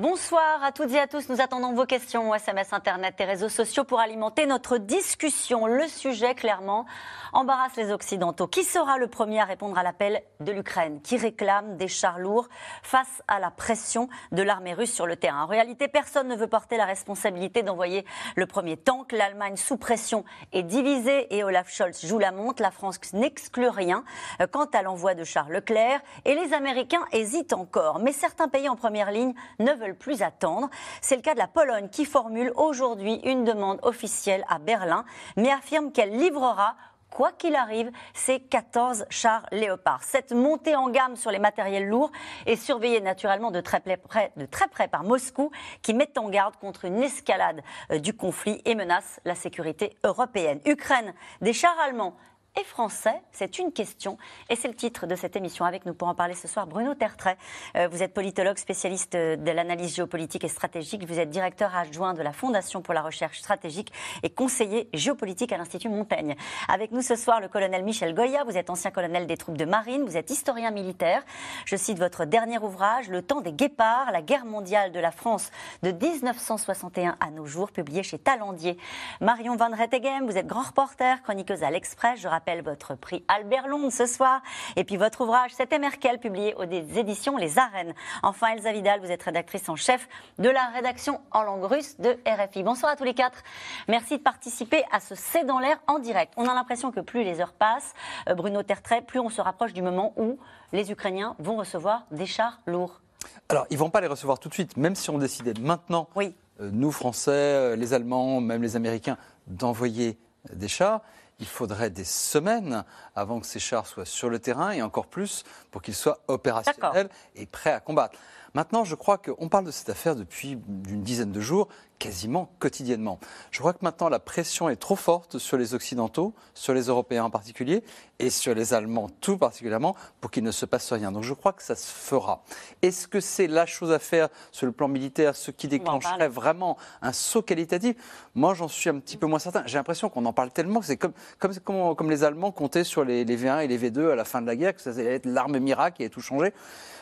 Bonsoir à toutes et à tous. Nous attendons vos questions au SMS, Internet et réseaux sociaux pour alimenter notre discussion. Le sujet, clairement, embarrasse les Occidentaux. Qui sera le premier à répondre à l'appel de l'Ukraine, qui réclame des chars lourds face à la pression de l'armée russe sur le terrain? En réalité, personne ne veut porter la responsabilité d'envoyer le premier tank. L'Allemagne, sous pression, est divisée et Olaf Scholz joue la montre. La France n'exclut rien quant à l'envoi de chars Leclerc et les Américains hésitent encore. Mais certains pays en première ligne ne veulent plus attendre. C'est le cas de la Pologne qui formule aujourd'hui une demande officielle à Berlin, mais affirme qu'elle livrera quoi qu'il arrive, ces 14 chars Léopard. Cette montée en gamme sur les matériels lourds est surveillée naturellement de très près, de très près par Moscou, qui met en garde contre une escalade euh, du conflit et menace la sécurité européenne. Ukraine, des chars allemands français C'est une question et c'est le titre de cette émission. Avec nous pour en parler ce soir, Bruno Tertrais. Euh, vous êtes politologue, spécialiste de l'analyse géopolitique et stratégique. Vous êtes directeur adjoint de la Fondation pour la recherche stratégique et conseiller géopolitique à l'Institut Montaigne. Avec nous ce soir, le colonel Michel Goya. Vous êtes ancien colonel des troupes de marine. Vous êtes historien militaire. Je cite votre dernier ouvrage, Le temps des guépards, la guerre mondiale de la France de 1961 à nos jours, publié chez Talandier. Marion Van Rettegem, vous êtes grand reporter, chroniqueuse à l'Express. Je rappelle votre prix Albert Londres ce soir. Et puis votre ouvrage C'était Merkel, publié aux éditions Les Arènes. Enfin, Elsa Vidal, vous êtes rédactrice en chef de la rédaction en langue russe de RFI. Bonsoir à tous les quatre. Merci de participer à ce C'est dans l'air en direct. On a l'impression que plus les heures passent, euh, Bruno Tertrais, plus on se rapproche du moment où les Ukrainiens vont recevoir des chars lourds. Alors, ils ne vont pas les recevoir tout de suite, même si on décidait maintenant, oui. Euh, nous Français, euh, les Allemands, même les Américains, d'envoyer des chars il faudrait des semaines avant que ces chars soient sur le terrain et encore plus pour qu'ils soient opérationnels et prêts à combattre. Maintenant, je crois qu'on parle de cette affaire depuis une dizaine de jours quasiment quotidiennement. Je crois que maintenant la pression est trop forte sur les Occidentaux, sur les Européens en particulier, et sur les Allemands tout particulièrement, pour qu'il ne se passe rien. Donc je crois que ça se fera. Est-ce que c'est la chose à faire sur le plan militaire, ce qui déclencherait vraiment un saut qualitatif? Moi, j'en suis un petit peu moins certain. J'ai l'impression qu'on en parle tellement que c'est comme, comme, comme, les Allemands comptaient sur les, V1 et les V2 à la fin de la guerre, que ça allait être l'arme miracle qui allait tout changer.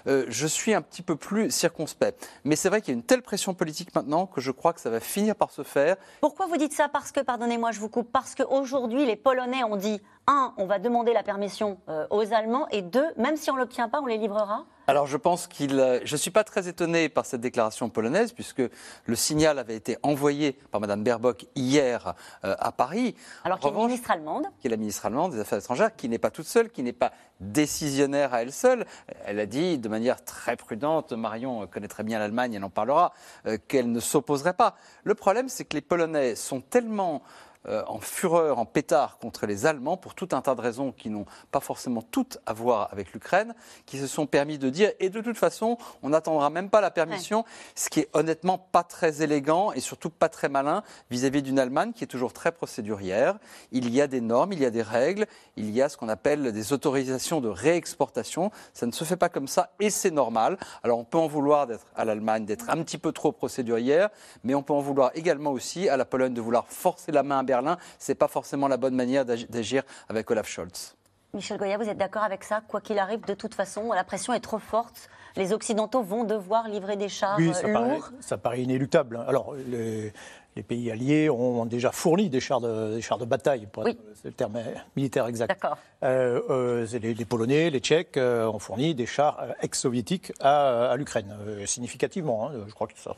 Euh, je suis un petit peu plus circonspect. Mais c'est vrai qu'il y a une telle pression politique maintenant que je crois que ça va finir par se faire. Pourquoi vous dites ça? Parce que, pardonnez-moi, je vous coupe, parce qu'aujourd'hui, les Polonais ont dit, un, on va demander la permission euh, aux Allemands, et deux, même si on ne l'obtient pas, on les livrera alors je pense qu'il. Euh, je ne suis pas très étonné par cette déclaration polonaise, puisque le signal avait été envoyé par Mme Baerbock hier euh, à Paris. Alors qui est la ministre allemande Qui est la ministre allemande des Affaires étrangères, qui n'est pas toute seule, qui n'est pas décisionnaire à elle seule. Elle a dit de manière très prudente, Marion connaît très bien l'Allemagne, elle en parlera, euh, qu'elle ne s'opposerait pas. Le problème, c'est que les Polonais sont tellement euh, en fureur, en pétard contre les Allemands pour tout un tas de raisons qui n'ont pas forcément toutes à voir avec l'Ukraine, qui se sont permis de dire et de toute façon, on n'attendra même pas la permission, ce qui est honnêtement pas très élégant et surtout pas très malin vis-à-vis d'une Allemagne qui est toujours très procédurière. Il y a des normes, il y a des règles, il y a ce qu'on appelle des autorisations de réexportation. Ça ne se fait pas comme ça et c'est normal. Alors on peut en vouloir d'être à l'Allemagne d'être un petit peu trop procédurière, mais on peut en vouloir également aussi à la Pologne de vouloir forcer la main à Berlin, ce n'est pas forcément la bonne manière d'agir avec Olaf Scholz. Michel Goya, vous êtes d'accord avec ça? Quoi qu'il arrive, de toute façon, la pression est trop forte. Les Occidentaux vont devoir livrer des chars oui, ça lourds. Paraît, ça paraît inéluctable. Alors, les, les pays alliés ont déjà fourni des chars de, des chars de bataille, pour être, le terme militaire exact. D'accord. Euh, euh, les, les, Polonais, les Tchèques euh, ont fourni des chars ex-soviétiques à, à l'Ukraine, significativement. Hein. je crois que ça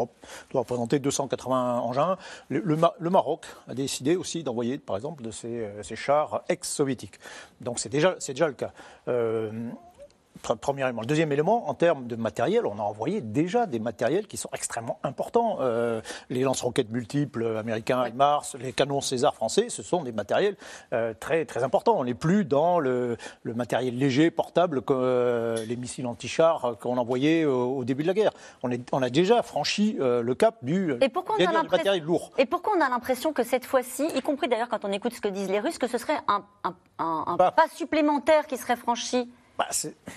doit représenter 280 engins. Le, le, Maroc a décidé aussi d'envoyer, par exemple, de ces, ces chars ex-soviétiques. Donc c'est déjà, déjà le cas. Premier élément. Le deuxième élément, en termes de matériel, on a envoyé déjà des matériels qui sont extrêmement importants. Euh, les lance-roquettes multiples américains et Mars, les canons César français, ce sont des matériels euh, très, très importants. On n'est plus dans le, matériel léger, portable, que, euh, les missiles anti-chars qu'on envoyait au, au, début de la guerre. On, est, on a déjà franchi le cap du, et pourquoi on a matériel lourd. Et pourquoi on a l'impression que cette fois-ci, y compris d'ailleurs quand on écoute ce que disent les Russes, que ce serait un, un, un pas supplémentaire qui serait franchi bah,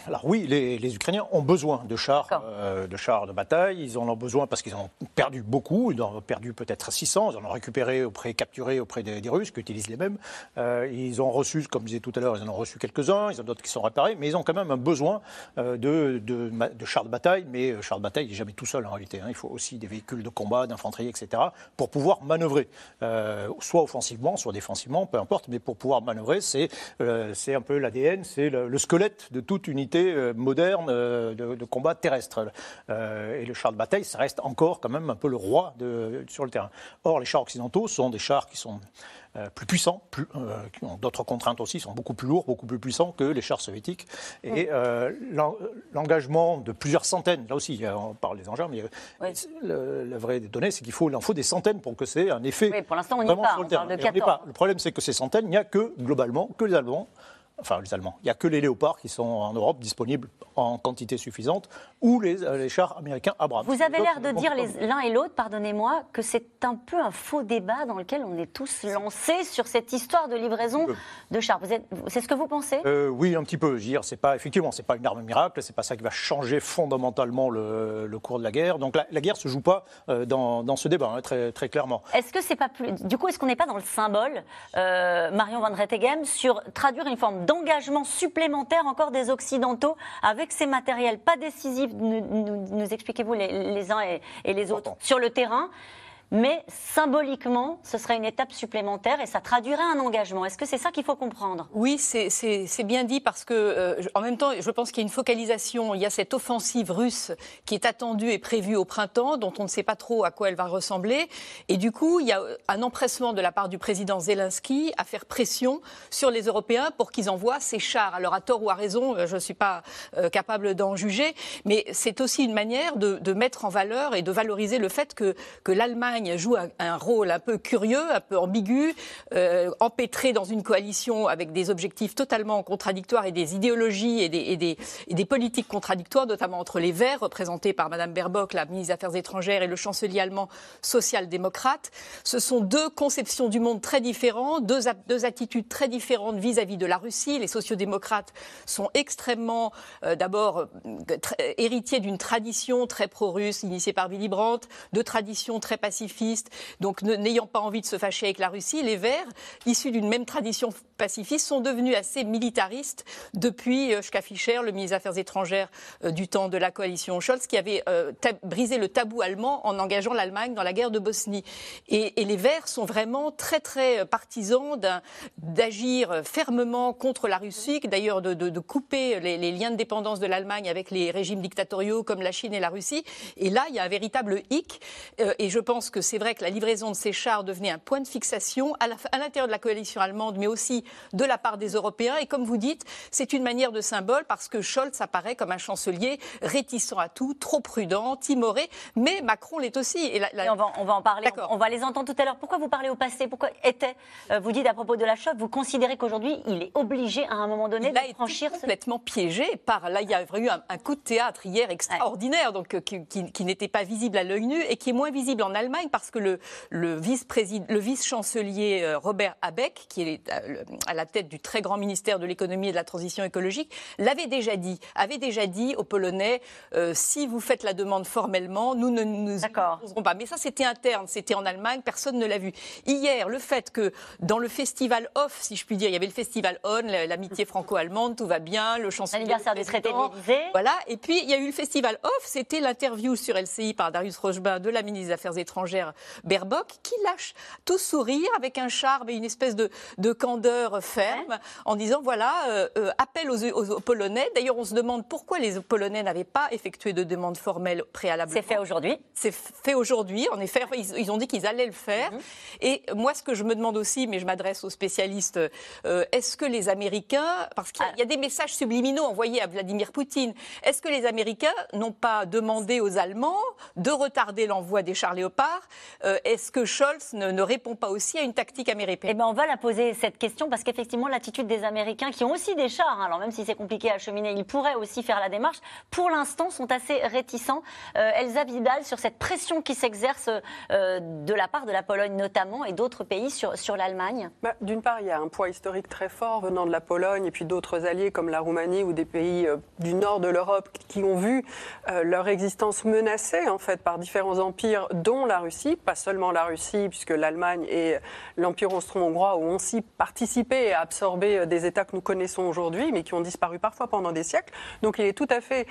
Alors oui, les, Ukrainiens ont besoin de chars, euh, de chars de bataille. Ils en ont besoin parce qu'ils en ont perdu beaucoup. Ils en ont perdu peut-être 600. Ils en ont récupéré auprès, capturé auprès des, Russes qui utilisent les mêmes. Euh, ils ont reçu, comme je disais tout à l'heure, ils en ont reçu quelques-uns. Ils en ont d'autres qui sont réparés, mais ils ont quand même un besoin euh, de, de, chars de bataille. Mais chars de bataille, il n'est jamais tout seul en réalité. Hein. Il faut aussi des véhicules de combat, d'infanterie, etc. pour pouvoir manœuvrer, soit offensivement, soit défensivement, peu importe. Mais pour pouvoir manœuvrer, c'est c'est un peu l'ADN, c'est le squelette de toute unité euh, moderne euh, de, combat terrestre. Euh, et le char de bataille, ça reste encore quand même un peu le roi de, sur le terrain. Or, les chars occidentaux sont des chars qui sont plus puissants, plus, qui ont d'autres contraintes aussi, sont beaucoup plus lourds, beaucoup plus puissants que les chars soviétiques. Et l'engagement de plusieurs centaines, là aussi, on parle des engins, mais la vraie donnée, c'est qu'il faut, il en faut des centaines pour que c'est un effet. Oui, pour l'instant, on n'y est pas. On parle de 14. Le problème, c'est que ces centaines, il n'y a que, globalement, que les Allemands enfin les Allemands. Il n'y a que les léopards qui sont en Europe disponibles en quantité suffisante, ou les, euh, les chars américains Abrams. Vous avez l'air de dire l'un et l'autre, pardonnez-moi, que c'est un peu un faux débat dans lequel on est tous lancés sur cette histoire de livraison de chars. C'est ce que vous pensez? Euh, Oui, un petit peu. C'est pas effectivement, c'est pas une arme miracle, c'est pas ça qui va changer fondamentalement le, cours de la guerre. Donc la, guerre se joue pas euh, dans, ce débat, hein, très, très clairement. Est-ce que c'est pas plus, du coup, est-ce qu'on n'est pas dans le symbole, Marion Van Rettegem, sur traduire une forme d'engagement supplémentaire encore des Occidentaux avec ces matériels pas décisifs, nous, expliquez-vous les, uns et les autres, sur le terrain mais symboliquement, ce serait une étape supplémentaire et ça traduirait un engagement. Est-ce que c'est ça qu'il faut comprendre? Oui, c'est bien dit parce que, euh, en même temps, je pense qu'il y a une focalisation. Il y a cette offensive russe qui est attendue et prévue au printemps, dont on ne sait pas trop à quoi elle va ressembler. Et du coup, il y a un empressement de la part du président Zelensky à faire pression sur les Européens pour qu'ils envoient ces chars. Alors, à tort ou à raison, euh, je ne suis pas euh, capable d'en juger, mais c'est aussi une manière de, mettre en valeur et de valoriser le fait que l'Allemagne joue un, rôle un peu curieux, un peu ambigu, euh, empêtré dans une coalition avec des objectifs totalement contradictoires et des idéologies et des, politiques contradictoires, notamment entre les Verts, représentés par Mme Baerbock, la ministre des Affaires étrangères, et le chancelier allemand social-démocrate. Ce sont deux conceptions du monde très différentes, deux, deux attitudes très différentes vis-à-vis de la Russie. Les sociodémocrates sont extrêmement, euh, d'abord, euh, héritiers d'une tradition très pro-russe, initiée par Willy Brandt, de tradition très pacifique donc n'ayant pas envie de se fâcher avec la Russie, les Verts, issus d'une même tradition pacifiste, sont devenus assez militaristes depuis euh, Fischer, le ministre des Affaires étrangères euh, du temps de la coalition Scholz, qui avait euh, brisé le tabou allemand en engageant l'Allemagne dans la guerre de Bosnie. Et, les Verts sont vraiment très très partisans d'agir fermement contre la Russie, d'ailleurs de, couper les liens de dépendance de l'Allemagne avec les régimes dictatoriaux comme la Chine et la Russie. Et là, il y a un véritable hic. et je pense que c'est vrai que la livraison de ces chars devenait un point de fixation à l'intérieur de la coalition allemande, mais aussi de la part des Européens. Et comme vous dites, c'est une manière de symbole parce que Scholz apparaît comme un chancelier réticent à tout, trop prudent, timoré, mais Macron l'est aussi. Et, on, va, on, va, en parler, on, va les entendre tout à l'heure. Pourquoi vous parlez au passé? Pourquoi était euh, Vous dites à propos de la choc, vous considérez qu'aujourd'hui, il est obligé à un moment donné de franchir complètement piégé par. Là, il y a eu un, un coup de théâtre hier extraordinaire, donc euh, qui, qui n'était pas visible à l'œil nu et qui est moins visible en Allemagne parce que le, le vice-chancelier euh, Robert Habeck, qui est euh, à la tête du très grand ministère de l'économie et de la transition écologique, l'avait déjà dit, avait déjà dit aux Polonais euh, si vous faites la demande formellement, nous ne nous opposerons pas. Mais ça, c'était interne, c'était en Allemagne, personne ne l'a vu. Hier, le fait que dans le festival off, si je puis dire, il y avait le festival on, l'amitié franco-allemande, tout va bien, le chancelier. L'anniversaire du traité de Voilà, et puis il y a eu le festival off, c'était l'interview sur LCI par Darius Rochebin de la ministre des Affaires étrangères Baerbock, qui lâche tout sourire avec un charme et une espèce de, candeur ferme en disant voilà, euh, euh, appel aux, Polonais. D'ailleurs, on se demande pourquoi les Polonais n'avaient pas effectué de demande formelle préalablement. C'est fait aujourd'hui C'est fait aujourd'hui, en effet. Ils, ont dit qu'ils allaient le faire. Mhm. Et moi, ce que je me demande aussi, mais je m'adresse aux spécialistes, euh, est-ce que les Américains, parce qu'il y, a des messages subliminaux envoyés à Vladimir Poutine, est-ce que les Américains n'ont pas demandé aux Allemands de retarder l'envoi des chars léopards euh, est-ce que Scholz ne, répond pas aussi à une tactique américaine? Eh ben, on va la poser cette question parce qu'effectivement, l'attitude des Américains, qui ont aussi des chars, hein, alors même si c'est compliqué à acheminer, ils pourraient aussi faire la démarche, pour l'instant sont assez réticents. Euh, Elsa Vidal, sur cette pression qui s'exerce euh, de la part de la Pologne notamment et d'autres pays sur, sur l'Allemagne bah, D'une part, il y a un poids historique très fort venant de la Pologne et puis d'autres alliés comme la Roumanie ou des pays euh, du nord de l'Europe qui ont vu leur existence menacée en fait par différents empires, dont la Russie, pas seulement la Russie, puisque l'Allemagne et l'Empire austro-hongrois ont aussi participé et absorbé des États que nous connaissons aujourd'hui, mais qui ont disparu parfois pendant des siècles. Donc il est tout à fait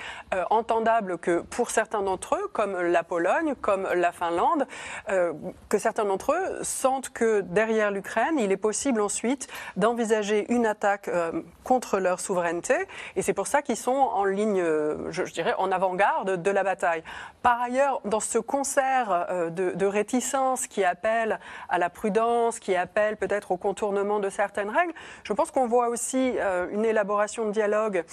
entendable que pour certains d'entre eux, comme la Pologne, comme la Finlande, euh, que certains d'entre eux sentent que derrière l'Ukraine, il est possible ensuite d'envisager une attaque euh, contre leur souveraineté. Et c'est pour ça qu'ils sont en ligne, euh, je, dirais, en avant-garde de la bataille. Par ailleurs, dans ce concert de, de réticence qui appelle à la prudence, qui appelle peut-être au contournement de certaines je pense qu'on voit aussi une élaboration de dialogue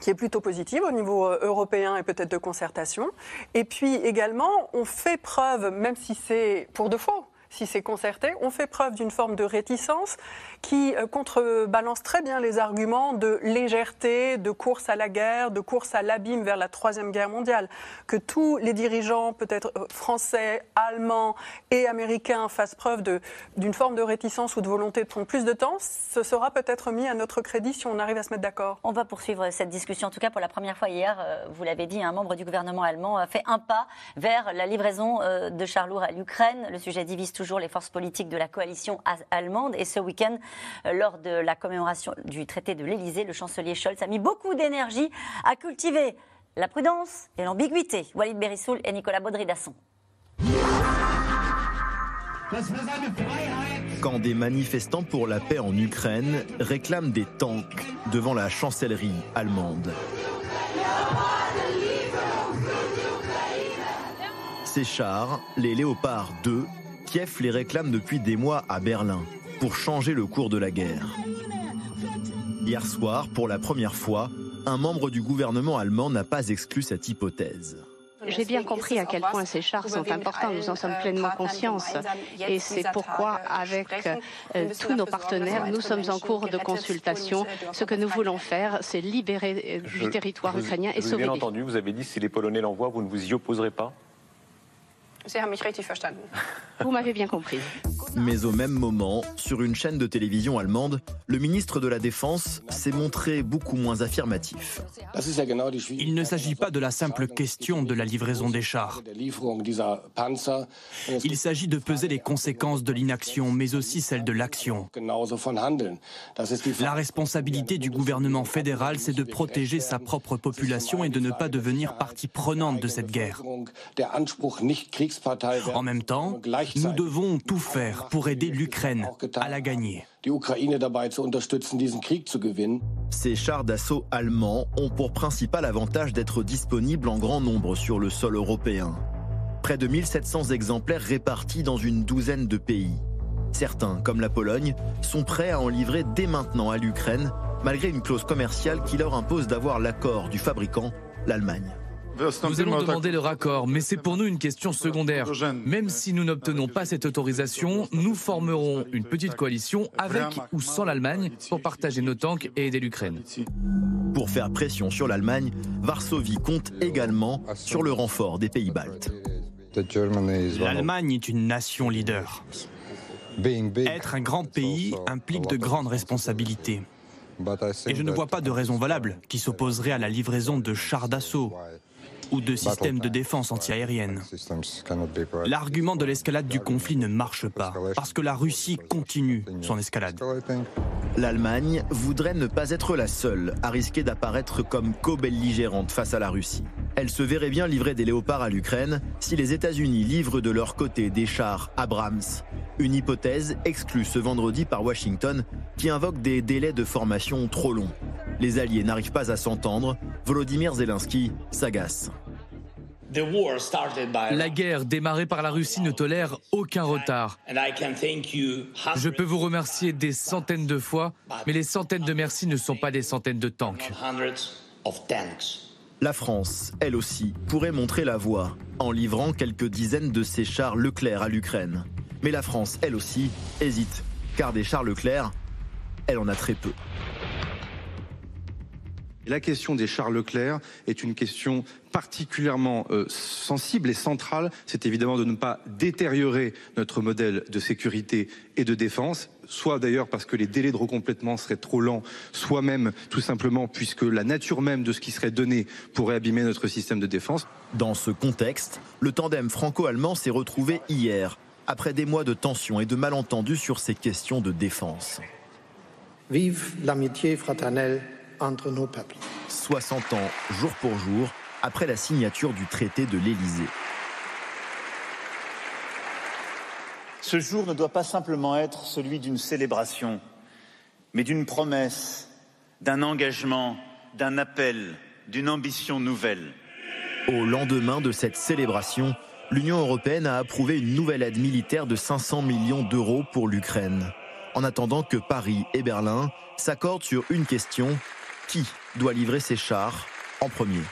qui est plutôt positive au niveau euh, européen et peut-être de concertation. Et puis également, on fait preuve, même si c'est pour de faux, si c'est concerté, on fait preuve d'une forme de réticence qui euh, contrebalance très bien les arguments de légèreté, de course à la guerre, de course à l'abîme vers la Troisième Guerre mondiale. Que tous les dirigeants, peut-être euh, français, allemands et américains, fassent preuve d'une forme de réticence ou de volonté de prendre plus de temps, ce sera peut-être mis à notre crédit si on arrive à se mettre d'accord. On va poursuivre cette discussion. En tout cas, pour la première fois hier, euh, vous l'avez dit, un membre du gouvernement allemand a fait un pas vers la livraison de Charlour à l'Ukraine. Le sujet divise toujours les forces politiques de la coalition allemande. Et ce week-end, euh, lors de la commémoration du traité de l'Elysée, le chancelier Scholz a mis beaucoup d'énergie à cultiver la prudence et l'ambiguïté. Walid Berissoul et Nicolas Baudry-Dasson. Quand des manifestants pour la paix en Ukraine réclament des tanks devant la chancellerie allemande. Ces chars, les Léopard 2, Kiev les réclame depuis des mois à Berlin pour changer le cours de la guerre. Hier soir, pour la première fois, un membre du gouvernement allemand n'a pas exclu cette hypothèse. J'ai bien compris à quel point ces chars sont importants, nous en sommes pleinement conscients. Et c'est pourquoi, avec euh, tous nos partenaires, nous sommes en cours de consultation. Ce que nous voulons faire, c'est libérer euh, du territoire ukrainien et sauver. Bien entendu, vous avez dit si les Polonais l'envoient, vous ne vous y opposerez pas? vous m'avez bien compris. Mais au même moment, sur une chaîne de télévision allemande, le ministre de la Défense s'est montré beaucoup moins affirmatif. Il ne s'agit pas de la simple question de la livraison des chars. Il s'agit de peser les conséquences de l'inaction, mais aussi celles de l'action. La responsabilité du gouvernement fédéral, c'est de protéger sa propre population et de ne pas devenir partie prenante de cette guerre. En même temps, nous devons tout faire pour aider l'Ukraine à la gagner. Ces chars d'assaut allemands ont pour principal avantage d'être disponibles en grand nombre sur le sol européen. Près de 1700 exemplaires répartis dans une douzaine de pays. Certains, comme la Pologne, sont prêts à en livrer dès maintenant à l'Ukraine, malgré une clause commerciale qui leur impose d'avoir l'accord du fabricant, l'Allemagne. Nous allons demander le raccord, mais c'est pour nous une question secondaire. Même si nous n'obtenons pas cette autorisation, nous formerons une petite coalition avec ou sans l'Allemagne pour partager nos tanks et aider l'Ukraine. Pour faire pression sur l'Allemagne, Varsovie compte également sur le renfort des pays baltes. L'Allemagne est une nation leader. Être un grand pays implique de grandes responsabilités. Et je ne vois pas de raison valable qui s'opposerait à la livraison de chars d'assaut ou de systèmes de défense antiaérienne. L'argument de l'escalade du conflit ne marche pas, parce que la Russie continue son escalade. L'Allemagne voudrait ne pas être la seule à risquer d'apparaître comme co-belligérante face à la Russie. Elle se verrait bien livrer des léopards à l'Ukraine si les États-Unis livrent de leur côté des chars Abrams. Une hypothèse exclue ce vendredi par Washington qui invoque des délais de formation trop longs. Les Alliés n'arrivent pas à s'entendre. Volodymyr Zelensky s'agace. La guerre démarrée par la Russie ne tolère aucun retard. Je peux vous remercier des centaines de fois, mais les centaines de merci ne sont pas des centaines de tanks. La France, elle aussi, pourrait montrer la voie en livrant quelques dizaines de ses chars Leclerc à l'Ukraine. Mais la France, elle aussi, hésite, car des chars Leclerc, elle en a très peu. La question des chars Leclerc est une question particulièrement euh, sensible et centrale. C'est évidemment de ne pas détériorer notre modèle de sécurité et de défense soit d'ailleurs parce que les délais de recomplètement seraient trop lents, soit même tout simplement puisque la nature même de ce qui serait donné pourrait abîmer notre système de défense. Dans ce contexte, le tandem franco-allemand s'est retrouvé hier, après des mois de tensions et de malentendus sur ces questions de défense. Vive l'amitié fraternelle entre nos peuples. 60 ans, jour pour jour, après la signature du traité de l'Élysée. Ce jour ne doit pas simplement être celui d'une célébration, mais d'une promesse, d'un engagement, d'un appel, d'une ambition nouvelle. Au lendemain de cette célébration, l'Union européenne a approuvé une nouvelle aide militaire de 500 millions d'euros pour l'Ukraine, en attendant que Paris et Berlin s'accordent sur une question qui doit livrer ses chars en premier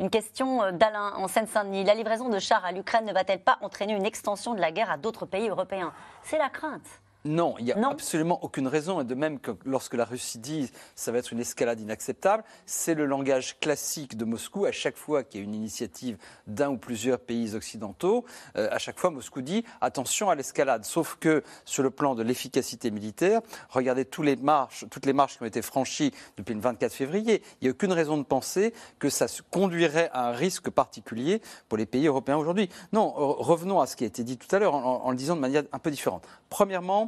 une question d'Alain en Seine-Saint-Denis. La livraison de chars à l'Ukraine ne va-t-elle pas entraîner une extension de la guerre à d'autres pays européens? C'est la crainte. Non, il n'y a absolument aucune raison. Et de même que lorsque la Russie dit ça va être une escalade inacceptable, c'est le langage classique de Moscou. À chaque fois qu'il y a une initiative d'un ou plusieurs pays occidentaux, euh, à chaque fois Moscou dit attention à l'escalade. Sauf que sur le plan de l'efficacité militaire, regardez toutes les marches, toutes les marches qui ont été franchies depuis le 24 février. Il n'y a aucune raison de penser que ça conduirait à un risque particulier pour les pays européens aujourd'hui. Non, revenons à ce qui a été dit tout à l'heure en le disant de manière un peu différente. Premièrement,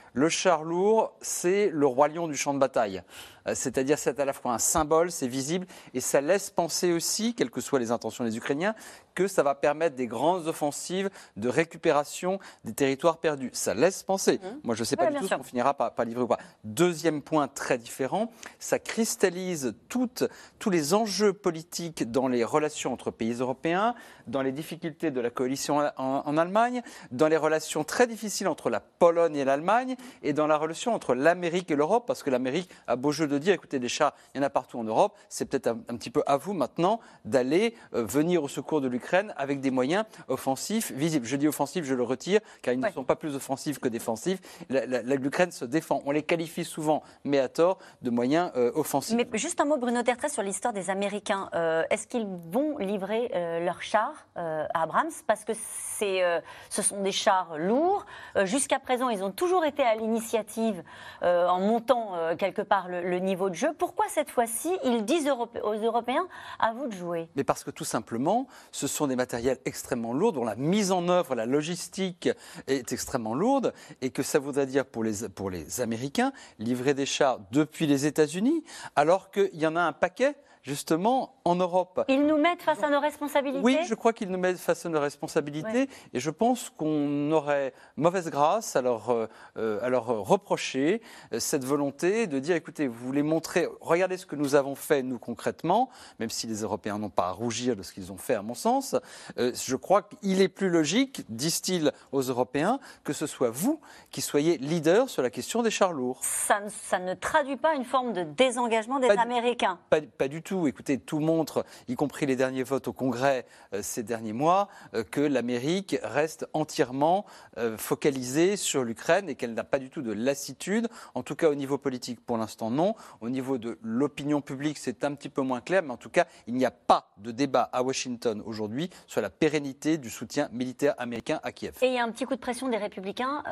le char lourd, c'est le roi lion du champ de bataille. Euh, c'est-à-dire c'est à la fois un symbole, c'est visible, et ça laisse penser aussi, quelles que soient les intentions des Ukrainiens, que ça va permettre des grandes offensives de récupération des territoires perdus. Ça laisse penser. Mmh. Moi, je ne sais pas du tout ce qu'on finira par, livrer ou pas. Deuxième point très différent, ça cristallise toutes, tous les enjeux politiques dans les relations entre pays européens, dans les difficultés de la coalition en, en Allemagne, dans les relations très difficiles entre la Pologne et l'Allemagne, et dans la relation entre l'Amérique et l'Europe, parce que l'Amérique a beau jeu de dire, écoutez, des chats, il y en a partout en Europe, c'est peut-être un, petit peu à vous maintenant d'aller euh, venir au secours de l'Ukraine avec des moyens offensifs visibles. Je dis offensifs, je le retire, car ils ne sont pas plus offensifs que défensifs. L'Ukraine se défend. On les qualifie souvent, mais à tort, de moyens euh, offensifs. Mais juste un mot, Bruno Tertrais, sur l'histoire des Américains. Euh, est-ce qu'ils vont livrer leurs chars à Abrams? Parce que ce sont des chars lourds. Jusqu'à présent, ils ont toujours été à l'initiative en montant quelque part le, le niveau de jeu. Pourquoi cette fois-ci, ils disent aux Européens, à vous de jouer? Mais parce que tout simplement, ce sont des matériels extrêmement lourds, dont la mise en œuvre, la logistique est extrêmement lourde, et que ça voudrait dire pour les, pour les Américains, livrer des chars depuis les États-Unis, alors qu'il y en a un paquet justement en Europe. Ils nous mettent face à nos responsabilités Oui, je crois qu'ils nous mettent face à nos responsabilités et je pense qu'on aurait mauvaise grâce à leur, euh, à leur reprocher euh, cette volonté de dire écoutez, vous voulez montrer, regardez ce que nous avons fait nous concrètement, même si les Européens n'ont pas à rougir de ce qu'ils ont fait à mon sens, euh, je crois qu'il est plus logique, disent-ils aux Européens, que ce soit vous qui soyez leader sur la question des chars lourds. Ça, ça ne traduit pas une forme de désengagement des Américains pas du tout Écoutez, tout montre, y compris les derniers votes au Congrès euh, ces derniers mois, euh, que l'Amérique reste entièrement euh, focalisée sur l'Ukraine et qu'elle n'a pas du tout de lassitude. En tout cas, au niveau politique, pour l'instant, non. Au niveau de l'opinion publique, c'est un petit peu moins clair, mais en tout cas, il n'y a pas de débat à Washington aujourd'hui sur la pérennité du soutien militaire américain à Kiev. Et il y a un petit coup de pression des républicains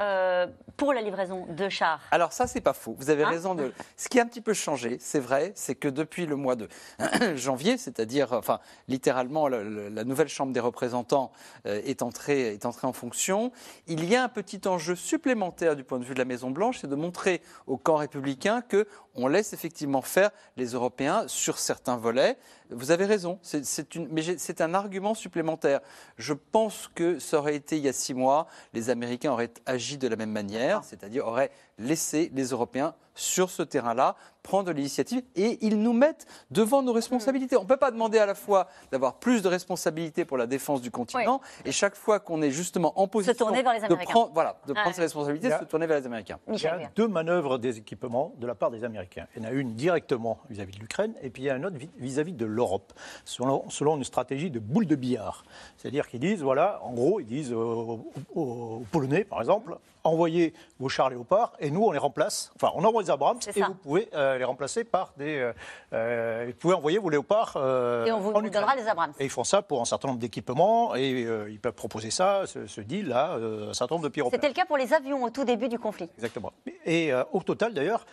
pour la livraison de chars. Alors ça, c'est pas faux. Vous avez hein raison de. Ce qui a un petit peu changé, c'est vrai, c'est que depuis le mois de janvier, c'est-à-dire, enfin, littéralement, la nouvelle Chambre des représentants euh, est, entrée, est entrée en fonction. Il y a un petit enjeu supplémentaire du point de vue de la Maison-Blanche, c'est de montrer au camp républicain qu'on laisse effectivement faire les Européens sur certains volets. Vous avez raison, c'est mais c'est un argument supplémentaire. Je pense que ça aurait été il y a six mois, les Américains auraient agi de la même manière, c'est-à-dire auraient laissé les Européens sur ce terrain-là prendre l'initiative et ils nous mettent devant nos responsabilités. On ne peut pas demander à la fois d'avoir plus de responsabilités pour la défense du continent et chaque fois qu'on est justement en position de prendre, voilà, de prendre ses responsabilités, se tourner vers les Américains. Il y a deux manœuvres des équipements de la part des Américains. Il y en a une directement vis-à-vis de l'Ukraine et puis il y a une autre vis-à-vis de l'Europe, selon, selon, une stratégie de boule de billard. C'est-à-dire qu'ils disent, voilà, en gros, ils disent aux Polonais, par exemple, envoyez vos chars léopards et nous, on les remplace. Enfin, on envoie des Abrams et vous pouvez les remplacer par des. vous pouvez envoyer vos léopards. et on vous, donnera les Abrams. Et ils font ça pour un certain nombre d'équipements et ils peuvent proposer ça, ce, deal-là, un certain nombre de pays C'était le cas pour les avions au tout début du conflit. Exactement. Et au total, d'ailleurs,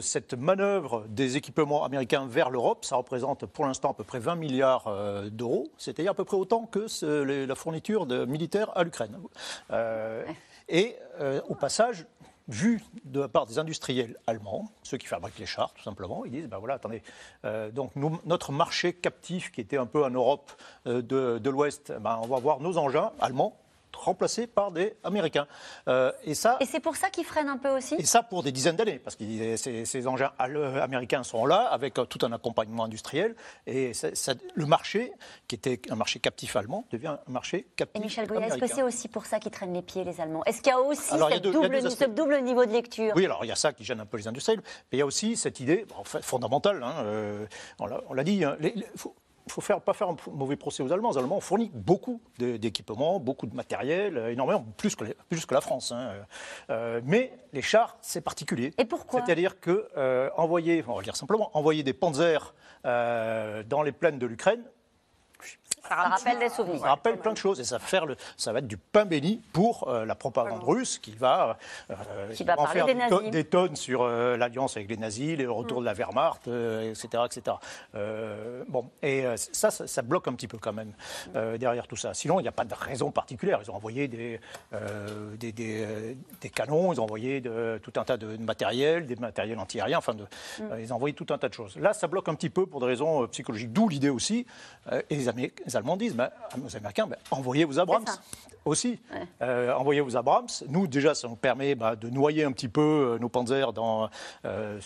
cette manœuvre des équipements américains vers l'Europe, ça représente pour l'instant à peu près 20 milliards euh, d'euros, c'est-à-dire à peu près autant que la fourniture de militaires à l'Ukraine. Euh, et euh, au passage, vu de la part des industriels allemands, ceux qui fabriquent les chars, tout simplement, ils disent, ben voilà, attendez, donc notre marché captif qui était un peu en Europe de, de l'Ouest, ben on va voir nos engins allemands remplacés par des Américains. Euh, et ça. Et c'est pour ça qu'ils freinent un peu aussi. Et ça pour des dizaines d'années, parce que ces, ces, engins américains sont là avec euh, tout un accompagnement industriel. Et le marché, qui était un marché captif allemand, devient un marché captif. Et Michel Goya, est-ce que c'est aussi pour ça qu'ils traînent les pieds, les Allemands? Est-ce qu'il y a aussi ce double niveau de lecture? Oui, alors il y a ça qui gêne un peu les industriels, mais il y a aussi cette idée fondamentale. Hein, euh, on l'a dit. Hein, faut pas faire un mauvais procès aux Allemands. Les Allemands ont fourni beaucoup d'équipements, beaucoup de matériel, euh, énormément, plus que, plus que la France. Hein. Euh, mais les chars, c'est particulier. Et pourquoi? C'est-à-dire que euh, envoyer, on va dire simplement, envoyer des panzers dans les plaines de l'Ukraine, ça rappelle des souvenirs. Ça rappelle plein de choses et ça, faire le, ça va être du pain béni pour euh, la propagande russe qui va, euh, qui va en faire des, des, tonnes sur euh, l'alliance avec les nazis, le retour de la Wehrmacht, etc. etc. bon, et ça, ça, bloque un petit peu quand même derrière tout ça. Sinon, il n'y a pas de raison particulière. Ils ont envoyé des, des, des, canons, ils ont envoyé de, tout un tas de matériel, des matériels antiaériens, enfin, de, mm. ils ont envoyé tout un tas de choses. Là, ça bloque un petit peu pour des raisons psychologiques, d'où l'idée aussi, et les Américains les Allemands disent ben, aux Américains, ben, envoyez vos Abrams aussi. Euh, envoyez vos Abrams. Nous, déjà, ça nous permet bah, de noyer un petit peu euh, nos Panzers dans, euh,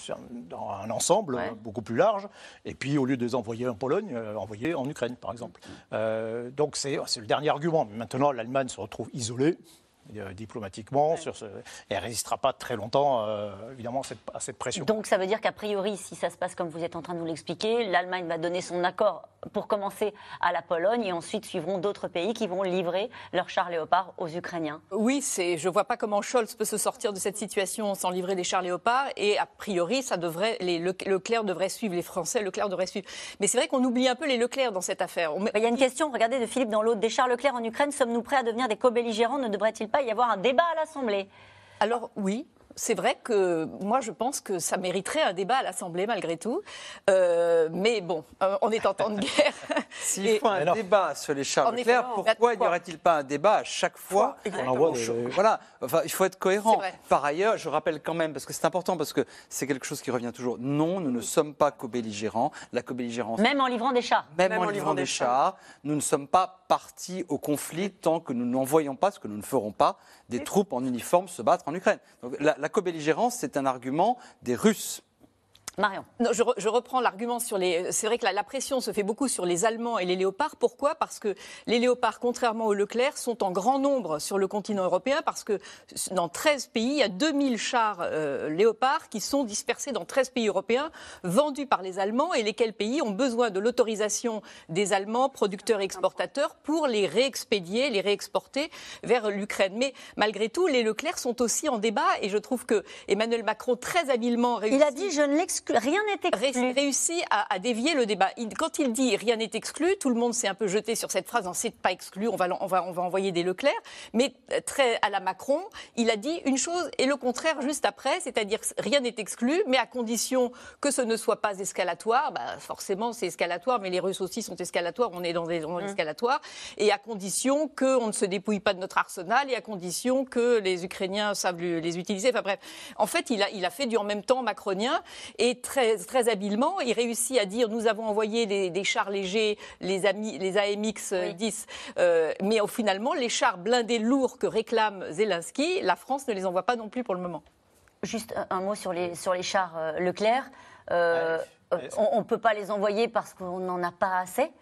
dans un ensemble beaucoup plus large. Et puis, au lieu de les envoyer en Pologne, envoyer en Ukraine, par exemple. donc, c'est le dernier argument. maintenant, l'Allemagne se retrouve isolée. Euh, diplomatiquement. Sur ce, elle ne résistera pas très longtemps, euh, évidemment, à cette pression. Donc ça veut dire qu'a priori, si ça se passe comme vous êtes en train de nous l'expliquer, l'Allemagne va donner son accord pour commencer à la Pologne et ensuite suivront d'autres pays qui vont livrer leurs chars léopards aux Ukrainiens. Oui, c'est, je ne vois pas comment Scholz peut se sortir de cette situation sans livrer des chars léopards et a priori, ça devrait, les Leclerc devrait suivre, les Français, Leclerc devrait suivre. Mais c'est vrai qu'on oublie un peu les Leclerc dans cette affaire. Il y a une question, regardez, de Philippe dans l'autre. Des chars Leclerc en Ukraine, sommes-nous prêts à devenir des co-belligérants Ne devrait-il pas y avoir un débat à l'Assemblée. Alors oui, c'est vrai que moi, je pense que ça mériterait un débat à l'Assemblée, malgré tout. Euh, mais bon, euh, on est en temps de guerre. S'il faut un débat sur les chars Leclerc, pourquoi n'y aurait-il pas un débat à chaque fois Voilà, enfin, il faut être cohérent. Par ailleurs, je rappelle quand même, parce que c'est important, parce que c'est quelque chose qui revient toujours. Non, nous ne sommes pas co-belligérants. La co-belligérance. Même en livrant des chars. Même, en, livrant, des, chars, nous ne sommes pas partis au conflit tant que nous n'envoyons pas, ce que nous ne ferons pas, des troupes en uniforme se battre en Ukraine. Donc, la, la co-belligérance, c'est un argument des Russes. Marion. je, reprends l'argument sur les. C'est vrai que la, pression se fait beaucoup sur les Allemands et les léopards. Pourquoi? Parce que les léopards, contrairement aux Leclerc, sont en grand nombre sur le continent européen. Parce que dans 13 pays, il y a 2000 chars euh, léopards qui sont dispersés dans 13 pays européens, vendus par les Allemands et lesquels pays ont besoin de l'autorisation des Allemands, producteurs et exportateurs, pour les réexpédier, les réexporter vers l'Ukraine. Mais malgré tout, les Leclerc sont aussi en débat et je trouve que Emmanuel Macron, très habilement réussi. Il a dit Je ne l'excuse rien n'est exclu. réussi à, dévier le débat. quand il dit rien n'est exclu, tout le monde s'est un peu jeté sur cette phrase, c'est pas exclu, on va, on, va, on va envoyer des Leclerc. Mais euh, très à la Macron, il a dit une chose et le contraire juste après, c'est-à-dire rien n'est exclu, mais à condition que ce ne soit pas escalatoire. Bah, forcément, c'est escalatoire, mais les Russes aussi sont escalatoires, on est dans des zones mmh. escalatoires, et à condition qu'on ne se dépouille pas de notre arsenal, et à condition que les Ukrainiens savent les utiliser. Enfin bref, en fait, il a, il a fait du en même temps macronien, et très, très habilement, il réussit à dire nous avons envoyé des, chars légers, les, amis, les AMX-10, euh, mais au, finalement, les chars blindés lourds que réclame Zelensky, la France ne les envoie pas non plus pour le moment. Juste un mot sur les, sur les chars euh, Leclerc. Euh, on ne peut pas les envoyer parce qu'on n'en a pas assez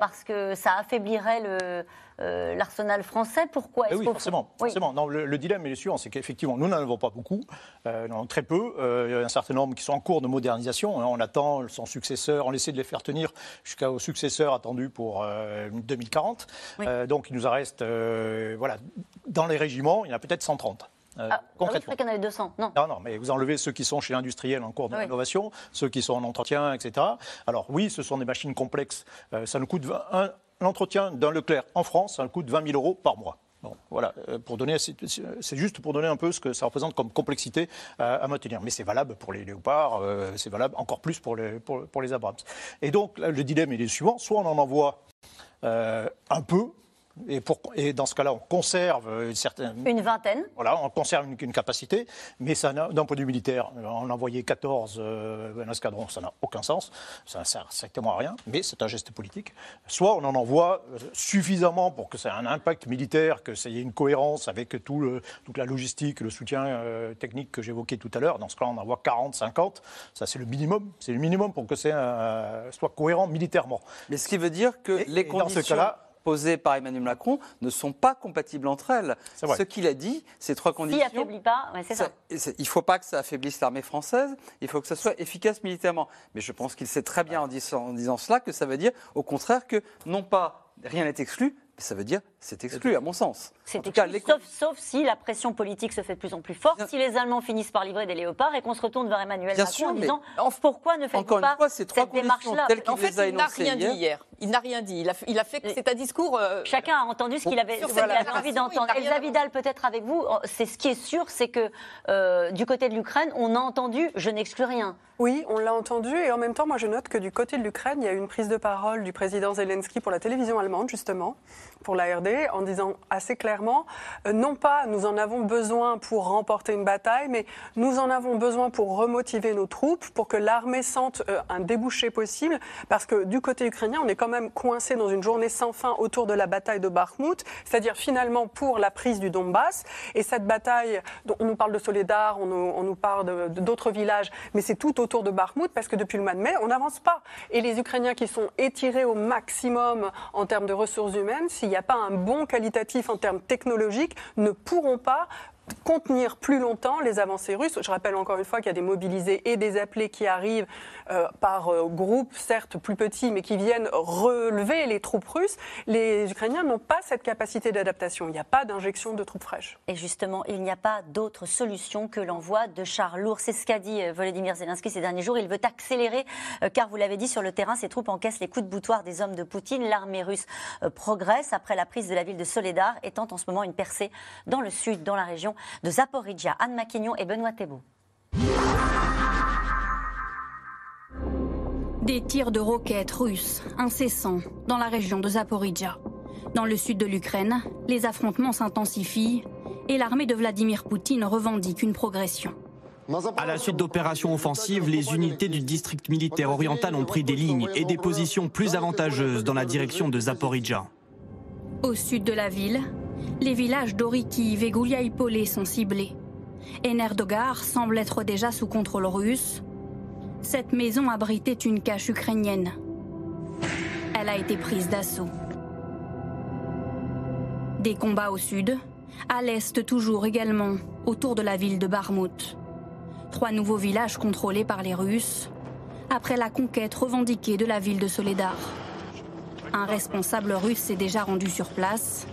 parce que ça affaiblirait le, euh, l'arsenal français. Pourquoi est-ce Oui, forcément. forcément. Non, le, dilemme est le suivant, c'est qu'effectivement, nous n'en avons pas beaucoup, euh, avons très peu. Euh, il y a un certain nombre qui sont en cours de modernisation. On attend son successeur, on essaie de les faire tenir jusqu'au successeur attendu pour 2040. donc il nous en reste, voilà, dans les régiments, il y en a peut-être 130. Euh, ah, concrètement. qu'il y en avait 200. Non. non, non, mais vous enlevez ceux qui sont chez l'industriel en cours de rénovation, ceux qui sont en entretien, etc. Alors oui, ce sont des machines complexes. Euh, ça nous coûte l'entretien d'un Leclerc en France, ça coûte 20 000 euros par mois. Bon, voilà, euh, pour donner, c'est juste pour donner un peu ce que ça représente comme complexité à, maintenir. Mais c'est valable pour les léopards, c'est valable encore plus pour les, pour les Abrams. Et donc, le dilemme est le suivant soit on en envoie un peu, et, pour, et, dans ce cas-là, on conserve une certaine. Une vingtaine. Voilà, on conserve une, capacité, mais ça d'un point de vue militaire, en envoyer 14 euh, un escadron, ça n'a aucun sens, ça ne sert strictement à rien, mais c'est un geste politique. Soit on en envoie euh, suffisamment pour que ça ait un impact militaire, que ça ait une cohérence avec tout le, toute la logistique, le soutien euh, technique que j'évoquais tout à l'heure. Dans ce cas-là, on en envoie 40, 50, ça c'est le minimum, c'est le minimum pour que ça soit cohérent militairement. Mais ce qui veut dire que les conditions. Dans ce cas-là, posées par Emmanuel Macron ne sont pas compatibles entre elles. Ce qu'il a dit, ces trois conditions. Affaiblit pas, c'est ça. Il ne faut pas que ça affaiblisse l'armée française, il faut que ça soit efficace militairement. Mais je pense qu'il sait très bien en disant, en disant cela que ça veut dire, au contraire, que non pas rien n'est exclu, ça veut dire c'est exclu, à mon sens. C'est exclu, sauf, sauf, si la pression politique se fait de plus en plus forte, si les Allemands finissent par livrer des léopards et qu'on se retourne vers Emmanuel Macron en disant pourquoi ne faites-vous pas fois, cette démarche-là En fait, il n'a rien dit hier. Il n'a rien dit. Il a, il a fait. C'est un discours. Euh, Chacun a entendu ce qu'il avait, envie d'entendre. Elsa Vidal, peut-être avec vous, c'est ce qui est sûr, c'est que euh, du côté de l'Ukraine, on a entendu je n'exclus rien. Oui, on l'a entendu. Et en même temps, moi, je note que du côté de l'Ukraine, il y a eu une prise de parole du président Zelensky pour la télévision allemande, justement, pour l'ARD, en disant assez clairement, euh, non pas nous en avons besoin pour remporter une bataille, mais nous en avons besoin pour remotiver nos troupes, pour que l'armée sente euh, un débouché possible, parce que du côté ukrainien, on est quand même coincé dans une journée sans fin autour de la bataille de Bakhmut, c'est-à-dire finalement pour la prise du Donbass. Et cette bataille, on nous parle de Soledar, on nous, on nous parle d'autres villages, mais c'est tout autour de Bakhmut, parce que depuis le mois de mai, on n'avance pas. Et les Ukrainiens qui sont étirés au maximum en termes de ressources humaines, s'il n'y a pas un bon qualitatif en termes technologiques ne pourront pas contenir plus longtemps les avancées russes. Je rappelle encore une fois qu'il y a des mobilisés et des appelés qui arrivent euh, par euh, groupes, certes plus petits, mais qui viennent relever les troupes russes. Les Ukrainiens n'ont pas cette capacité d'adaptation. Il n'y a pas d'injection de troupes fraîches. Et justement, il n'y a pas d'autre solution que l'envoi de chars lourds. C'est ce qu'a dit euh, Volodymyr Zelensky ces derniers jours. Il veut accélérer, car vous l'avez dit, sur le terrain, ses troupes encaissent les coups de boutoir des hommes de Poutine. L'armée russe progresse après la prise de la ville de Soledar, étant en ce moment une percée dans le sud, dans la région de Zaporizhia. Anne Maquignon et Benoît Thébault. Des tirs de roquettes russes incessants dans la région de Zaporizhia. Dans le sud de l'Ukraine, les affrontements s'intensifient et l'armée de Vladimir Poutine revendique une progression. À la suite d'opérations offensives, les unités du district militaire oriental ont pris des lignes et des positions plus avantageuses dans la direction de Zaporizhia. Au sud de la ville, les villages d'Orikiv et Gouliaïpolé sont ciblés. Enerdogar semble être déjà sous contrôle russe. Cette maison abritait une cache ukrainienne. Elle a été prise d'assaut. Des combats au sud, à l'est toujours également, autour de la ville de Barmout. Trois nouveaux villages contrôlés par les Russes, après la conquête revendiquée de la ville de Soledar. Un responsable russe s'est déjà rendu sur place.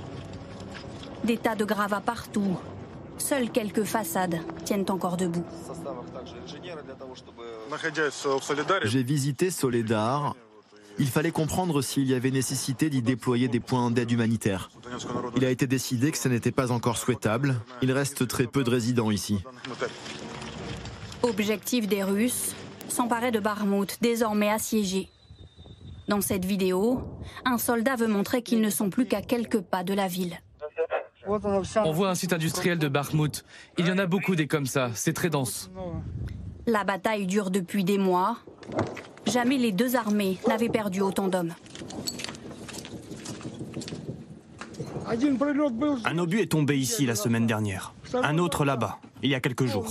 Des tas de gravats partout. Seules quelques façades tiennent encore debout. J'ai visité Soledar. Il fallait comprendre s'il y avait nécessité d'y déployer des points d'aide humanitaire. Il a été décidé que ce n'était pas encore souhaitable. Il reste très peu de résidents ici. Objectif des Russes, s'emparer de Barmout, désormais assiégé. Dans cette vidéo, un soldat veut montrer qu'ils ne sont plus qu'à quelques pas de la ville. On voit un site industriel de Bakhmut. Il y en a beaucoup des comme ça, c'est très dense. La bataille dure depuis des mois. Jamais les deux armées n'avaient perdu autant d'hommes. Un obus est tombé ici la semaine dernière. Un autre là-bas, il y a quelques jours.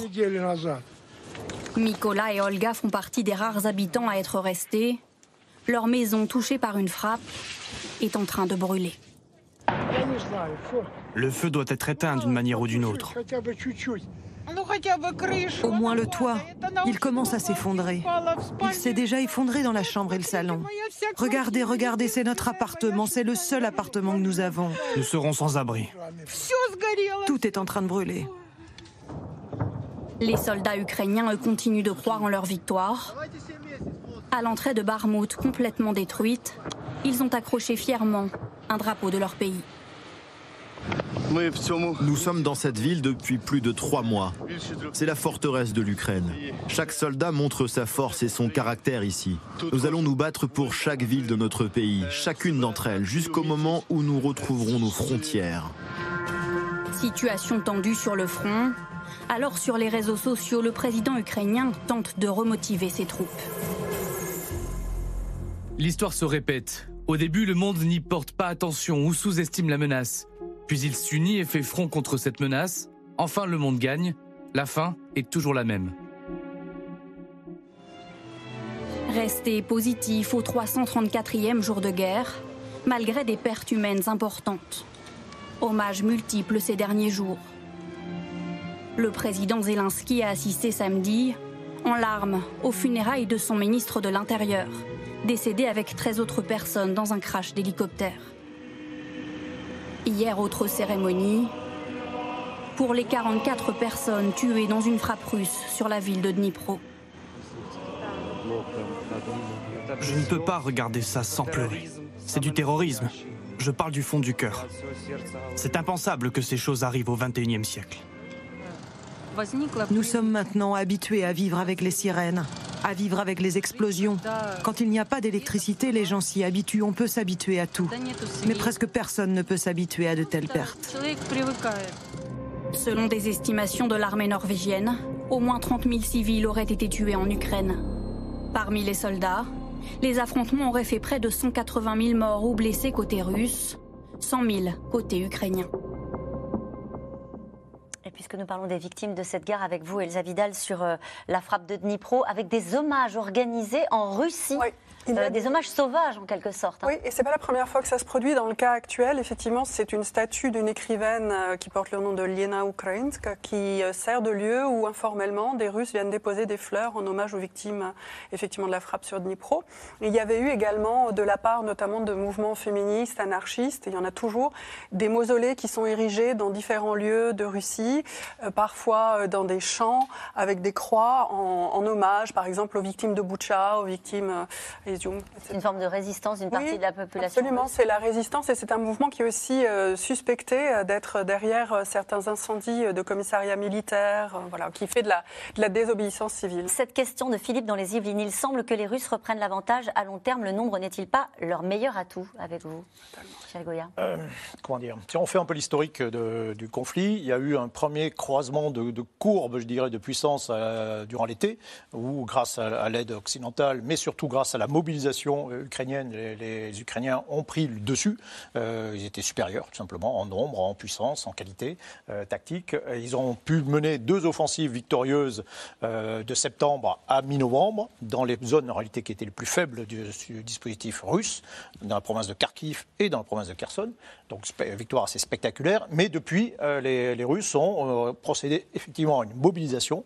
Mikola et Olga font partie des rares habitants à être restés. Leur maison, touchée par une frappe, est en train de brûler. Le feu doit être éteint d'une manière ou d'une autre. Au moins le toit. Il commence à s'effondrer. Il s'est déjà effondré dans la chambre et le salon. Regardez, regardez, c'est notre appartement. C'est le seul appartement que nous avons. Nous serons sans abri. Tout est en train de brûler. Les soldats ukrainiens, eux, continuent de croire en leur victoire. À l'entrée de Barmout, complètement détruite, ils ont accroché fièrement un drapeau de leur pays. Nous sommes dans cette ville depuis plus de trois mois. C'est la forteresse de l'Ukraine. Chaque soldat montre sa force et son caractère ici. Nous allons nous battre pour chaque ville de notre pays, chacune d'entre elles, jusqu'au moment où nous retrouverons nos frontières. Situation tendue sur le front. Alors sur les réseaux sociaux, le président ukrainien tente de remotiver ses troupes. L'histoire se répète. Au début, le monde n'y porte pas attention ou sous-estime la menace. Puis il s'unit et fait front contre cette menace. Enfin, le monde gagne. La fin est toujours la même. Rester positif au 334e jour de guerre, malgré des pertes humaines importantes. Hommages multiples ces derniers jours. Le président Zelensky a assisté samedi, en larmes, aux funérailles de son ministre de l'Intérieur, décédé avec 13 autres personnes dans un crash d'hélicoptère. Hier, autre cérémonie pour les 44 personnes tuées dans une frappe russe sur la ville de Dnipro. Je ne peux pas regarder ça sans pleurer. C'est du terrorisme. Je parle du fond du cœur. C'est impensable que ces choses arrivent au XXIe siècle. Nous sommes maintenant habitués à vivre avec les sirènes, à vivre avec les explosions. Quand il n'y a pas d'électricité, les gens s'y habituent. On peut s'habituer à tout. Mais presque personne ne peut s'habituer à de telles pertes. Selon des estimations de l'armée norvégienne, au moins 30 000 civils auraient été tués en Ukraine. Parmi les soldats, les affrontements auraient fait près de 180 000 morts ou blessés côté russe, 100 000 côté ukrainien. Et puisque nous parlons des victimes de cette guerre avec vous, Elsa Vidal, sur euh, la frappe de Dnipro, avec des hommages organisés en Russie. Euh, des hommages sauvages en quelque sorte. Hein. Oui, et c'est pas la première fois que ça se produit. Dans le cas actuel, effectivement, c'est une statue d'une écrivaine euh, qui porte le nom de Liena Ukrainska, qui euh, sert de lieu où informellement des Russes viennent déposer des fleurs en hommage aux victimes effectivement de la frappe sur Dnipro. il y avait eu également de la part notamment de mouvements féministes, anarchistes, il y en a toujours, des mausolées qui sont érigés dans différents lieux de Russie, parfois dans des champs avec des croix en, en, hommage, par exemple aux victimes de Boucha, aux victimes c'est une forme de résistance d'une partie de la population. Absolument, c'est la résistance et c'est un mouvement qui est aussi euh, suspecté euh, d'être derrière euh, certains incendies de commissariats militaires, voilà, qui fait de la, de la, désobéissance civile. Cette question de Philippe dans les Yvelines, il semble que les Russes reprennent l'avantage à long terme. Le nombre n'est-il pas leur meilleur atout avec vous, Goya? Comment dire? Si on fait un peu l'historique du conflit, il y a eu un premier croisement de, de courbes, je dirais, de puissance durant l'été, où grâce à, l'aide occidentale, mais surtout grâce à la mobilisation euh, ukrainienne, les, Ukrainiens ont pris le dessus. Euh, ils étaient supérieurs, tout simplement, en nombre, en puissance, en qualité euh, tactique. Ils ont pu mener deux offensives victorieuses de septembre à mi-novembre, dans les zones en réalité qui étaient les plus faibles du, dispositif russe, dans la province de Kharkiv et dans la province de Kherson. Donc, victoire assez spectaculaire. Mais depuis, les, Russes ont procédé effectivement à une mobilisation.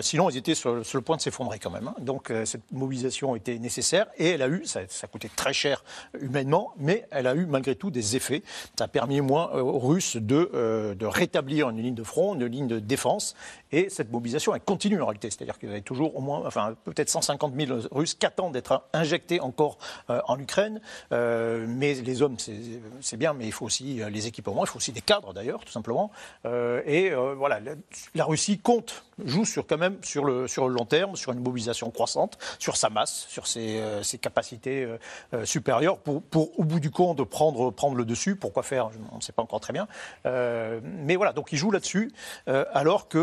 sinon, ils étaient sur, le point de s'effondrer quand même. Hein. Donc, cette mobilisation était nécessaire et elle a eu, ça, ça coûtait très cher humainement, mais elle a eu malgré tout des effets. Ça a permis euh, aux Russes euh, de rétablir une ligne de front, une ligne de défense, et cette mobilisation, elle continue en réalité. C'est-à-dire qu'il y avait toujours au moins, enfin peut-être 150 000 Russes qui attendent d'être injectés encore euh, en Ukraine. mais les hommes, c'est bien, mais il faut aussi les équipements, il faut aussi des cadres d'ailleurs, tout simplement. et voilà, la, Russie compte, joue sur quand même sur le, sur le long terme, sur une mobilisation croissante, sur sa masse, sur ses, euh, ses capacités euh, euh, supérieures pour, pour, au bout du compte, prendre, prendre le dessus. Pourquoi faire? On ne sait pas encore très bien. mais voilà, donc il joue là-dessus, alors que,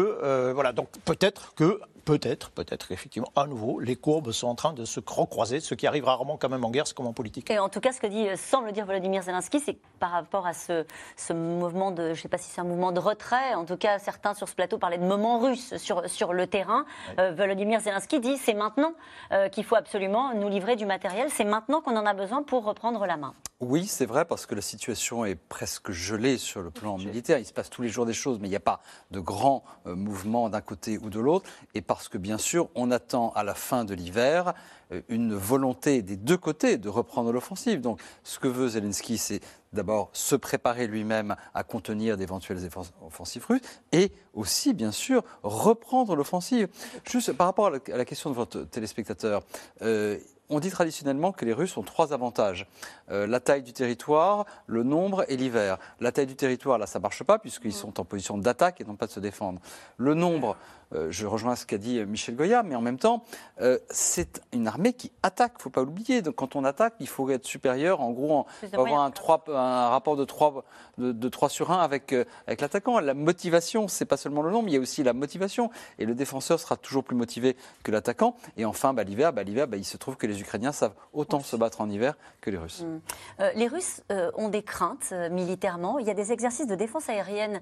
voilà, donc peut-être que peut-être, peut-être effectivement, à nouveau, les courbes sont en train de se recroiser, ce qui arrive rarement quand même en guerre, c'est comme en politique. Et en tout cas, ce que dit, semble dire Volodymyr Zelensky, c'est par rapport à ce, ce mouvement de, je ne sais pas si c'est un mouvement de retrait, en tout cas, certains sur ce plateau parlaient de moment russe sur, sur le terrain. Euh, Volodymyr Zelensky dit c'est maintenant euh, qu'il faut absolument nous livrer du matériel, c'est maintenant qu'on en a besoin pour reprendre la main. Oui, c'est vrai, parce que la situation est presque gelée sur le plan militaire. Il se passe tous les jours des choses, mais il n'y a pas de grands euh, mouvements d'un côté ou de l'autre. Et parce que bien sûr, on attend à la fin de l'hiver euh, une volonté des deux côtés de reprendre l'offensive. Donc, ce que veut Zelensky, c'est d'abord se préparer lui-même à contenir d'éventuelles offensives russes et aussi, bien sûr, reprendre l'offensive. Juste par rapport à la, question de votre téléspectateur, euh, on dit traditionnellement que les Russes ont trois avantages. Euh, la taille du territoire, le nombre et l'hiver. La taille du territoire, là, ça ne marche pas puisqu'ils sont en position d'attaque et non pas de se défendre. Le nombre, je rejoins ce qu'a dit euh, Michel Goya, mais en même temps, euh, c'est une armée qui attaque, il ne faut pas l'oublier. Donc quand on attaque, il faut être supérieur. En gros, on va avoir un, 3, un, rapport de 3, de, 3 sur 1 avec, avec l'attaquant. La motivation, c'est pas seulement le nombre, il y a aussi la motivation. Et le défenseur sera toujours plus motivé que l'attaquant. Et enfin, bah, l'hiver, bah, l'hiver bah, il se trouve que les Ukrainiens savent autant se battre en hiver que les Russes. Mmh. les Russes ont des craintes militairement. Il y a des exercices de défense aérienne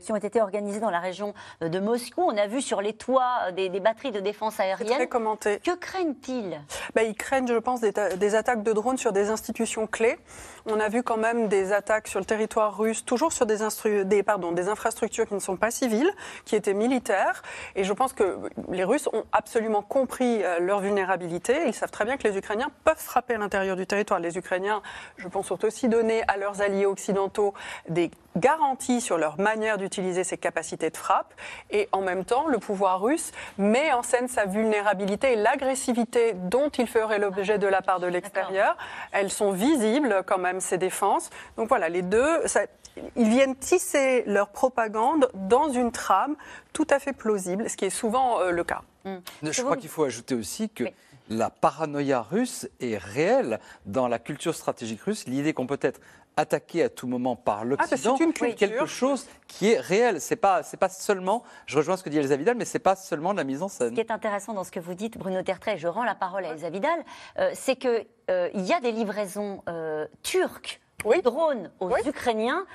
qui ont été organisés dans la région de Moscou. On a vu sur les toits des, batteries de défense aérienne. Très commenté. Que craignent-ils? Bah, Ils craignent, je pense, des, attaques de drones sur des institutions clés. On a vu quand même des attaques sur le territoire russe, toujours sur des, des, pardon, des infrastructures qui ne sont pas civiles, qui étaient militaires. Et je pense que les Russes ont absolument compris euh, leur vulnérabilité. Ils savent très bien que les Ukrainiens peuvent frapper à l'intérieur du territoire. Les Ukrainiens, je pense, ont aussi donné à leurs alliés occidentaux des garanties sur leur manière d'utiliser ces capacités de frappe. Et en même temps, le pouvoir russe met en scène sa vulnérabilité et l'agressivité dont il ferait l'objet de la part de l'extérieur. Elles sont visibles quand même, ces défenses. Donc voilà, les deux, ils viennent tisser leur propagande dans une trame tout à fait plausible, ce qui est souvent euh, le cas. Hmm. Je crois qu'il faut ajouter aussi que la paranoïa russe est réelle dans la culture stratégique russe. L'idée qu'on peut être attaqué à tout moment par ah, l'Occident, c'est quelque chose qui est réel. C'est pas, c'est pas seulement, je rejoins ce que dit Elsa Vidal, mais c'est pas seulement de la mise en scène. Ce qui est intéressant dans ce que vous dites, Bruno Tertrais, je rends la parole à Elsa Vidal, euh, c'est qu'il euh, y a des livraisons euh, turques, de drones aux Ukrainiens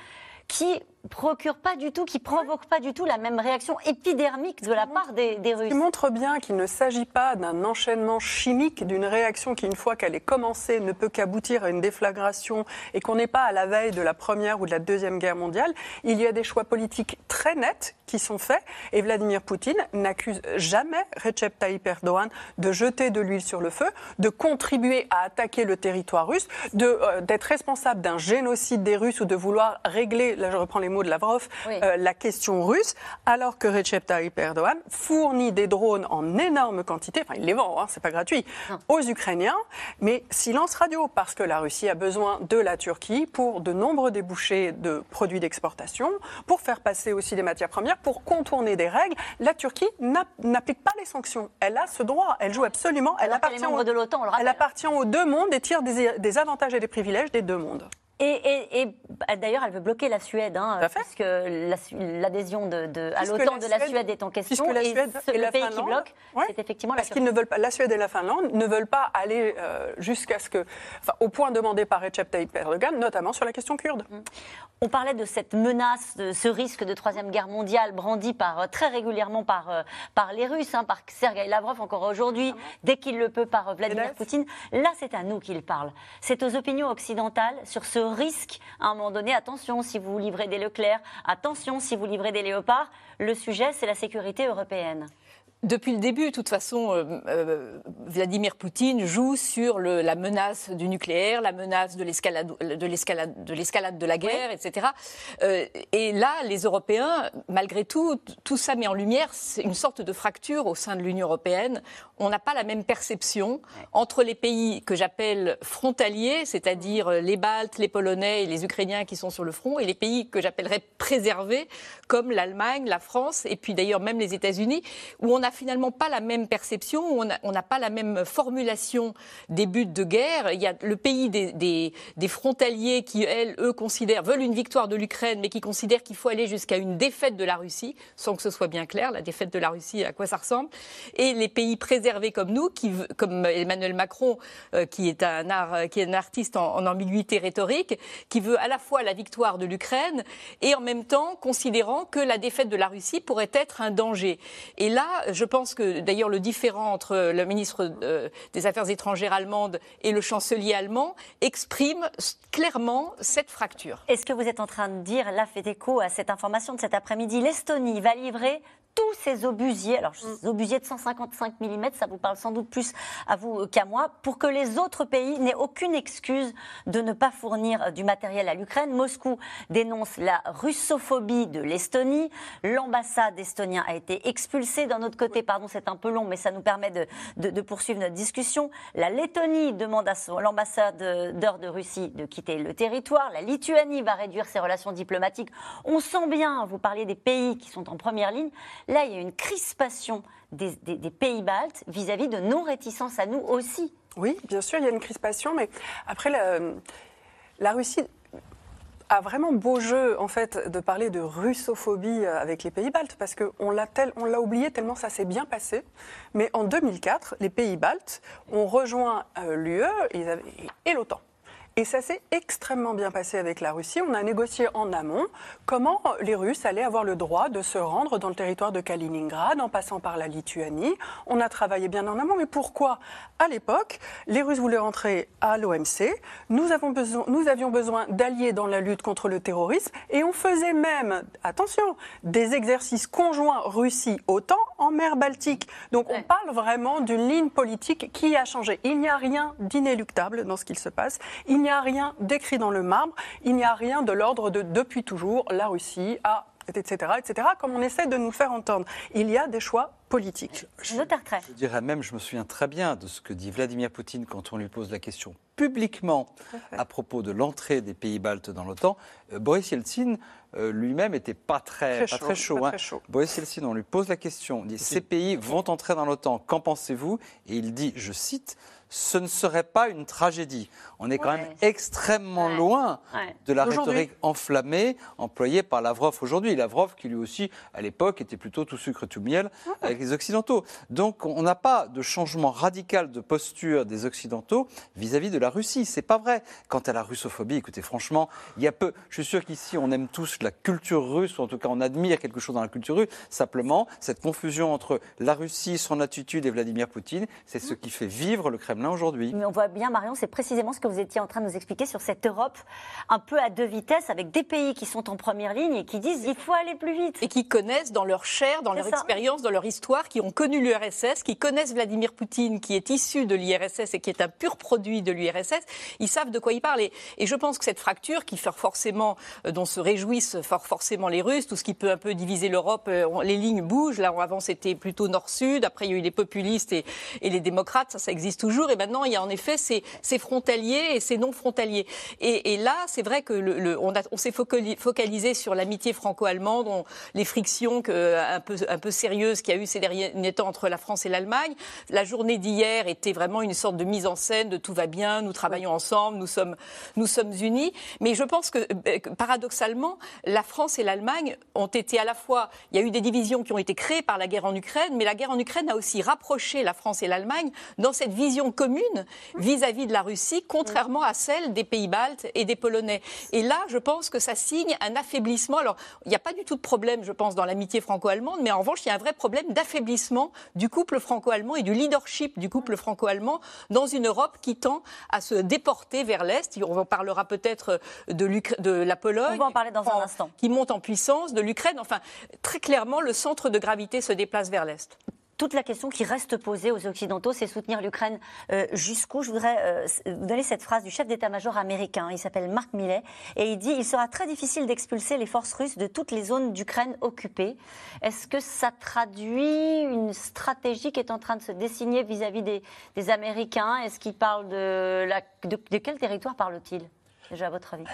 qui procure pas du tout, qui provoque pas du tout la même réaction épidermique de la part des, des Russes. Qui montre bien qu'il ne s'agit pas d'un enchaînement chimique, d'une réaction qui, une fois qu'elle est commencée, ne peut qu'aboutir à une déflagration et qu'on n'est pas à la veille de la Première ou de la Deuxième Guerre mondiale. Il y a des choix politiques très nets qui sont faits et Vladimir Poutine n'accuse jamais Recep Tayyip Erdogan de jeter de l'huile sur le feu, de contribuer à attaquer le territoire russe, euh, d'être responsable d'un génocide des Russes ou de vouloir régler, là je reprends les de Lavrov, euh, la question russe, alors que Recep Tayyip Erdogan fournit des drones en énorme quantité, enfin il les vend, hein, c'est pas gratuit, aux Ukrainiens, mais silence radio, parce que la Russie a besoin de la Turquie pour de nombreux débouchés de produits d'exportation, pour faire passer aussi des matières premières, pour contourner des règles. La Turquie n'applique pas les sanctions. Elle a ce droit, elle joue absolument, elle, appartient, aux, de l'OTAN, elle appartient aux deux mondes et tire des avantages et des privilèges des deux mondes. Et, bah, d'ailleurs, elle veut bloquer la Suède, hein, puisque l'adhésion de, à l'OTAN de la Suède est en question. La Suède et, le pays qui bloque, c'est effectivement la qu'ils ne veulent pas. La Suède et la Finlande ne veulent pas aller euh, jusqu'à ce que, au point demandé par Recep Tayyip Erdogan, notamment sur la question kurde. Mm. On parlait de cette menace, de ce risque de troisième guerre mondiale brandi par, euh, très régulièrement par, euh, par les Russes, hein, par Sergei Lavrov encore aujourd'hui, dès qu'il le peut par Vladimir Poutine. Là, c'est à nous qu'il parle. C'est aux opinions occidentales sur ce risque à un moment donné. Attention si vous livrez des Leclerc, attention si vous livrez des Léopards. Le sujet, c'est la sécurité européenne. Depuis le début, de toute façon, euh, euh, Vladimir Poutine joue sur la menace du nucléaire, la menace de l'escalade de, l'escalade, de, l'escalade de la guerre, etc. Euh, et là, les Européens, malgré tout, tout ça met en lumière une sorte de fracture au sein de l'Union européenne. On n'a pas la même perception entre les pays que j'appelle frontaliers, c'est-à-dire les Baltes, les Polonais et les Ukrainiens qui sont sur le front, et les pays que j'appellerais préservés, comme l'Allemagne, la France, et puis d'ailleurs même les États-Unis, où on a finalement pas la même perception, on n'a pas la même formulation des buts de guerre. Il y a le pays des, frontaliers qui, eux, considèrent, veulent une victoire de l'Ukraine, mais qui considèrent qu'il faut aller jusqu'à une défaite de la Russie, sans que ce soit bien clair, la défaite de la Russie, à quoi ça ressemble. Et les pays préservés comme nous, qui, comme Emmanuel Macron, euh, qui, est un art, qui est un artiste en, en ambiguïté rhétorique, qui veut à la fois la victoire de l'Ukraine et en même temps considérant que la défaite de la Russie pourrait être un danger. Et là, je je pense que d'ailleurs le différent entre le ministre des Affaires étrangères allemande et le chancelier allemand exprime clairement cette fracture. Est-ce que vous êtes en train de dire, là fait écho à cette information de cet après-midi, l'Estonie va livrer tous ces obusiers, alors mm. ces obusiers de 155 mm, ça vous parle sans doute plus à vous qu'à moi, pour que les autres pays n'aient aucune excuse de ne pas fournir du matériel à l'Ukraine. Moscou dénonce la russophobie de l'Estonie. L'ambassade estonienne a été expulsée. D'un autre côté, pardon, c'est un peu long, mais ça nous permet de, de, poursuivre notre discussion. La Lettonie demande à l'ambassadeur de Russie de quitter le territoire. La Lituanie va réduire ses relations diplomatiques. On sent bien, vous parliez des pays qui sont en première ligne. Là, il y a une crispation des, pays baltes vis-à-vis de nos réticences à nous aussi. Oui, bien sûr, il y a une crispation, mais après, la, Russie a vraiment beau jeu en fait de parler de russophobie avec les pays baltes parce qu'on l'a on l'a oublié tellement ça s'est bien passé. Mais en 2004, les pays baltes ont rejoint euh, l'UE et l'OTAN. Et ça s'est extrêmement bien passé avec la Russie. On a négocié en amont comment les Russes allaient avoir le droit de se rendre dans le territoire de Kaliningrad en passant par la Lituanie. On a travaillé bien en amont. Mais pourquoi? À l'époque, les Russes voulaient rentrer à l'OMC. Nous, avons besoin, nous avions besoin d'alliés dans la lutte contre le terrorisme. Et on faisait même, attention, des exercices conjoints Russie-OTAN en mer Baltique. Donc on parle vraiment d'une ligne politique qui a changé. Il n'y a rien d'inéluctable dans ce qu'il se passe. Il n'y a rien d'écrit dans le marbre, il n'y a rien de l'ordre de depuis toujours, la Russie a etc., etc., comme on essaie de nous faire entendre. Il y a des choix politiques. Je, je dirais même, je me souviens très bien de ce que dit Vladimir Poutine quand on lui pose la question publiquement à propos de l'entrée des pays baltes dans l'OTAN. Euh, Boris Yeltsin euh, lui-même n'était pas très, très chaud. Pas hein. très chaud, Boris Yeltsin, on lui pose la question, dit, ces pays vont entrer dans l'OTAN, qu'en pensez-vous? Et il dit, je cite, ce ne serait pas une tragédie. On est quand même extrêmement loin de la rhétorique enflammée employée par Lavrov aujourd'hui. Lavrov qui lui aussi, à l'époque, était plutôt tout sucre tout miel avec les Occidentaux. Donc on n'a pas de changement radical de posture des Occidentaux vis-à-vis de la Russie. C'est pas vrai. Quant à la russophobie, écoutez, franchement, il y a peu. Je suis sûr qu'ici on aime tous la culture russe, ou en tout cas on admire quelque chose dans la culture russe. Simplement, cette confusion entre la Russie, son attitude et Vladimir Poutine, c'est ce qui fait vivre le Kremlin aujourd'hui. Mais on voit bien, Marion, c'est précisément ce que vous étiez en train de nous expliquer sur cette Europe un peu à deux vitesses, avec des pays qui sont en première ligne et qui disent il faut aller plus vite. Et qui connaissent dans leur chair, dans leur expérience, dans leur histoire, qui ont connu l'URSS, qui connaissent Vladimir Poutine, qui est issu de l'URSS et qui est un pur produit de l'URSS, ils savent de quoi ils parlent. Et, je pense que cette fracture, qui fait forcément, euh, dont se réjouissent forcément les Russes, tout ce qui peut un peu diviser l'Europe, euh, les lignes bougent. Là, avant, c'était plutôt nord-sud. Après, il y a eu les populistes et, et les démocrates. Ça, ça existe toujours. Et maintenant, il y a en effet ces, frontaliers et ces non frontaliers. Et, là, c'est vrai que le, on, on s'est focalisé sur l'amitié franco-allemande, les frictions que, un, peu, un peu sérieuses qu'il y a eu ces derniers temps entre la France et l'Allemagne. La journée d'hier était vraiment une sorte de mise en scène de tout va bien, nous travaillons ensemble, nous sommes, nous sommes unis. Mais je pense que, euh, paradoxalement, la France et l'Allemagne ont été à la fois, il y a eu des divisions qui ont été créées par la guerre en Ukraine, mais la guerre en Ukraine a aussi rapproché la France et l'Allemagne dans cette vision commune vis-à-vis de la Russie, contrairement à celle des pays baltes et des Polonais. Et là, je pense que ça signe un affaiblissement. Alors, il n'y a pas du tout de problème, je pense, dans l'amitié franco-allemande, mais en revanche, il y a un vrai problème d'affaiblissement du couple franco-allemand et du leadership du couple franco-allemand dans une Europe qui tend à se déporter vers l'Est. On en parlera peut-être de, de la Pologne. On va en parler dans un instant. Qui monte en puissance, de l'Ukraine. Enfin, très clairement, le centre de gravité se déplace vers l'Est toute la question qui reste posée aux Occidentaux, c'est soutenir l'Ukraine euh, jusqu'où Je voudrais euh, vous donner cette phrase du chef d'état-major américain. Il s'appelle Mark Milley et il dit il sera très difficile d'expulser les forces russes de toutes les zones d'Ukraine occupées. Est-ce que ça traduit une stratégie qui est en train de se dessiner vis-à-vis des, Américains? Est-ce qu'il parle de, de quel territoire parle-t-il? Déjà à votre avis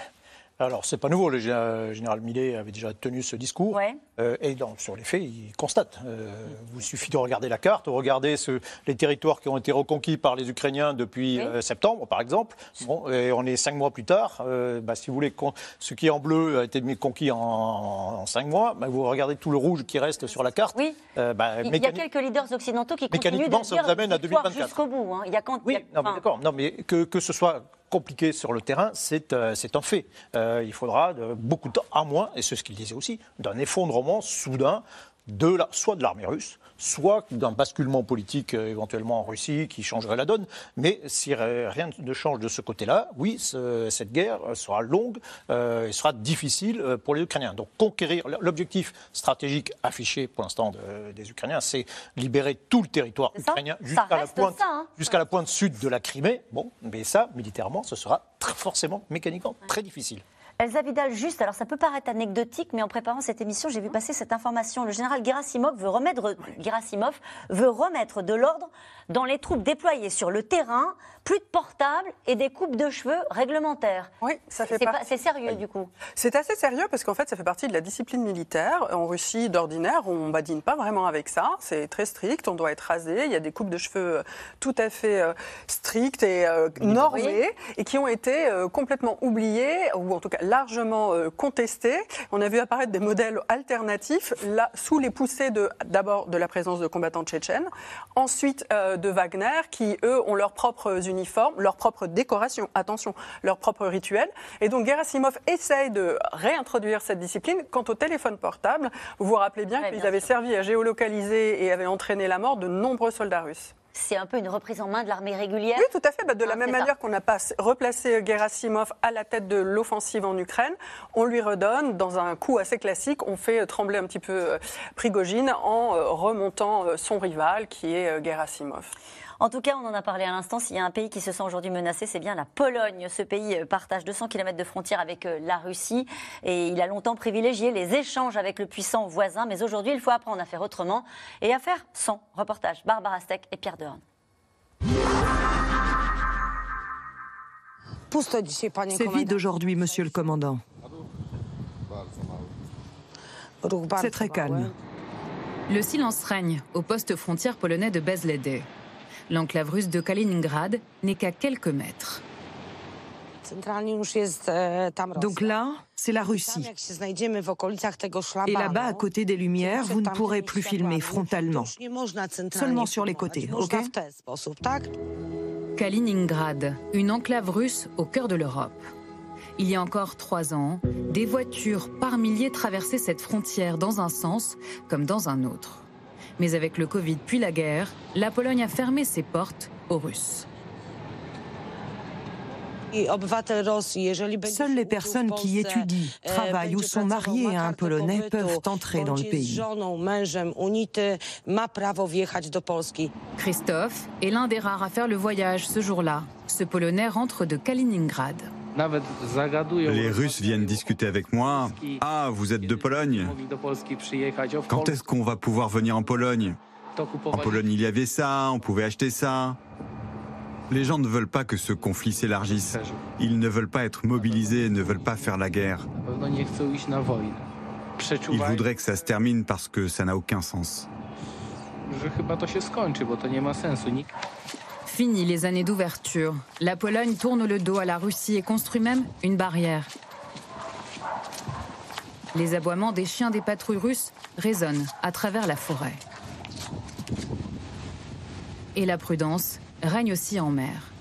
alors, c'est pas nouveau. Le général Millet avait déjà tenu ce discours. Euh, et sur les faits, il constate. Euh, vous suffit de regarder la carte, regarder ce, les territoires qui ont été reconquis par les Ukrainiens depuis euh, septembre, par exemple. Bon, et on est cinq mois plus tard. Bah, si vous voulez, ce qui est en bleu a été conquis en, cinq mois. Bah, vous regardez tout le rouge qui reste sur la carte. Oui. Bah, il y a quelques leaders occidentaux qui continuent de dire ça vous amène à 2024. jusqu'au bout. Hein. Il y a quand, oui, non, mais d'accord. Non, mais que, que ce soit compliqué sur le terrain, c'est euh, un fait. Euh, il faudra de, beaucoup de temps, à moins, et c'est ce qu'il disait aussi, d'un effondrement soudain de la, soit de l'armée russe, soit d'un basculement politique euh, éventuellement en Russie qui changerait la donne. Mais si rien ne change de ce côté-là, oui, cette guerre sera longue euh, et sera difficile euh, pour les Ukrainiens. Donc conquérir, l'objectif stratégique affiché pour l'instant des Ukrainiens, c'est libérer tout le territoire ukrainien jusqu'à la, pointe, hein. jusqu'à la pointe sud de la Crimée. Bon, mais ça, militairement, ce sera forcément, mécaniquement, très difficile. Elsa Vidal, juste, alors ça peut paraître anecdotique, mais en préparant cette émission, j'ai vu passer cette information. Le général Gerasimov Gerasimov veut remettre de l'ordre dans les troupes déployées sur le terrain, plus de portables et des coupes de cheveux réglementaires. Oui, ça fait partie. C'est sérieux du coup. C'est assez sérieux parce qu'en fait, ça fait partie de la discipline militaire. En Russie, d'ordinaire, on ne badine pas vraiment avec ça. C'est très strict. On doit être rasé. Il y a des coupes de cheveux euh, tout à fait euh, strictes et euh, normées et qui ont été complètement oubliées ou en tout cas largement contestées. On a vu apparaître des modèles alternatifs là sous les poussées de d'abord de la présence de combattants tchétchènes, ensuite de Wagner, qui, eux, ont leurs propres uniformes, leurs propres décorations, attention, leurs propres rituels. Et donc Gerasimov essaye de réintroduire cette discipline. Quant au téléphone portable, vous vous rappelez bien qu'ils avaient servi à géolocaliser et avaient entraîné la mort de nombreux soldats russes c'est un peu une reprise en main de l'armée régulière. Oui, tout à fait. Bah, de la ah, même manière qu'on n'a pas replacé Gerasimov à la tête de l'offensive en Ukraine, on lui redonne, dans un coup assez classique, on fait trembler un petit peu euh, Prigogine en euh, remontant euh, son rival qui est Gerasimov. En tout cas, on en a parlé à l'instant, s'il y a un pays qui se sent aujourd'hui menacé, c'est bien la Pologne. Ce pays euh, partage 200 km de frontière avec euh, la Russie et il a longtemps privilégié les échanges avec le puissant voisin. Mais aujourd'hui, il faut apprendre à faire autrement et à faire sans. Reportage Barbara Steck et Pierre Dehorn. C'est vide aujourd'hui, monsieur le commandant. C'est très calme. Le silence règne au poste frontière polonais de Bezlede. L'enclave russe de Kaliningrad n'est qu'à quelques mètres. Donc là, c'est la Russie. Et là-bas, à côté des lumières, vous ne pourrez plus filmer frontalement. Seulement sur les côtés, ok Kaliningrad, une enclave russe au cœur de l'Europe. Il y a encore trois ans, des voitures par milliers traversaient cette frontière dans un sens comme dans un autre. Mais avec le Covid puis la guerre, la Pologne a fermé ses portes aux Russes. Seules les personnes qui étudient, travaillent ou sont mariées à un Polonais peuvent entrer dans le pays. Christophe est l'un des rares à faire le voyage ce jour-là. Ce Polonais rentre de Kaliningrad. Les Russes viennent discuter avec moi. Ah, vous êtes de Pologne Quand est-ce qu'on va pouvoir venir en Pologne? En Pologne, il y avait ça, on pouvait acheter ça. Les gens ne veulent pas que ce conflit s'élargisse. Ils ne veulent pas être mobilisés, ne veulent pas faire la guerre. Ils voudraient que ça se termine parce que ça n'a aucun sens. Fini les années d'ouverture. La Pologne tourne le dos à la Russie et construit même une barrière. Les aboiements des chiens des patrouilles russes résonnent à travers la forêt. Et la prudence règne aussi en mer.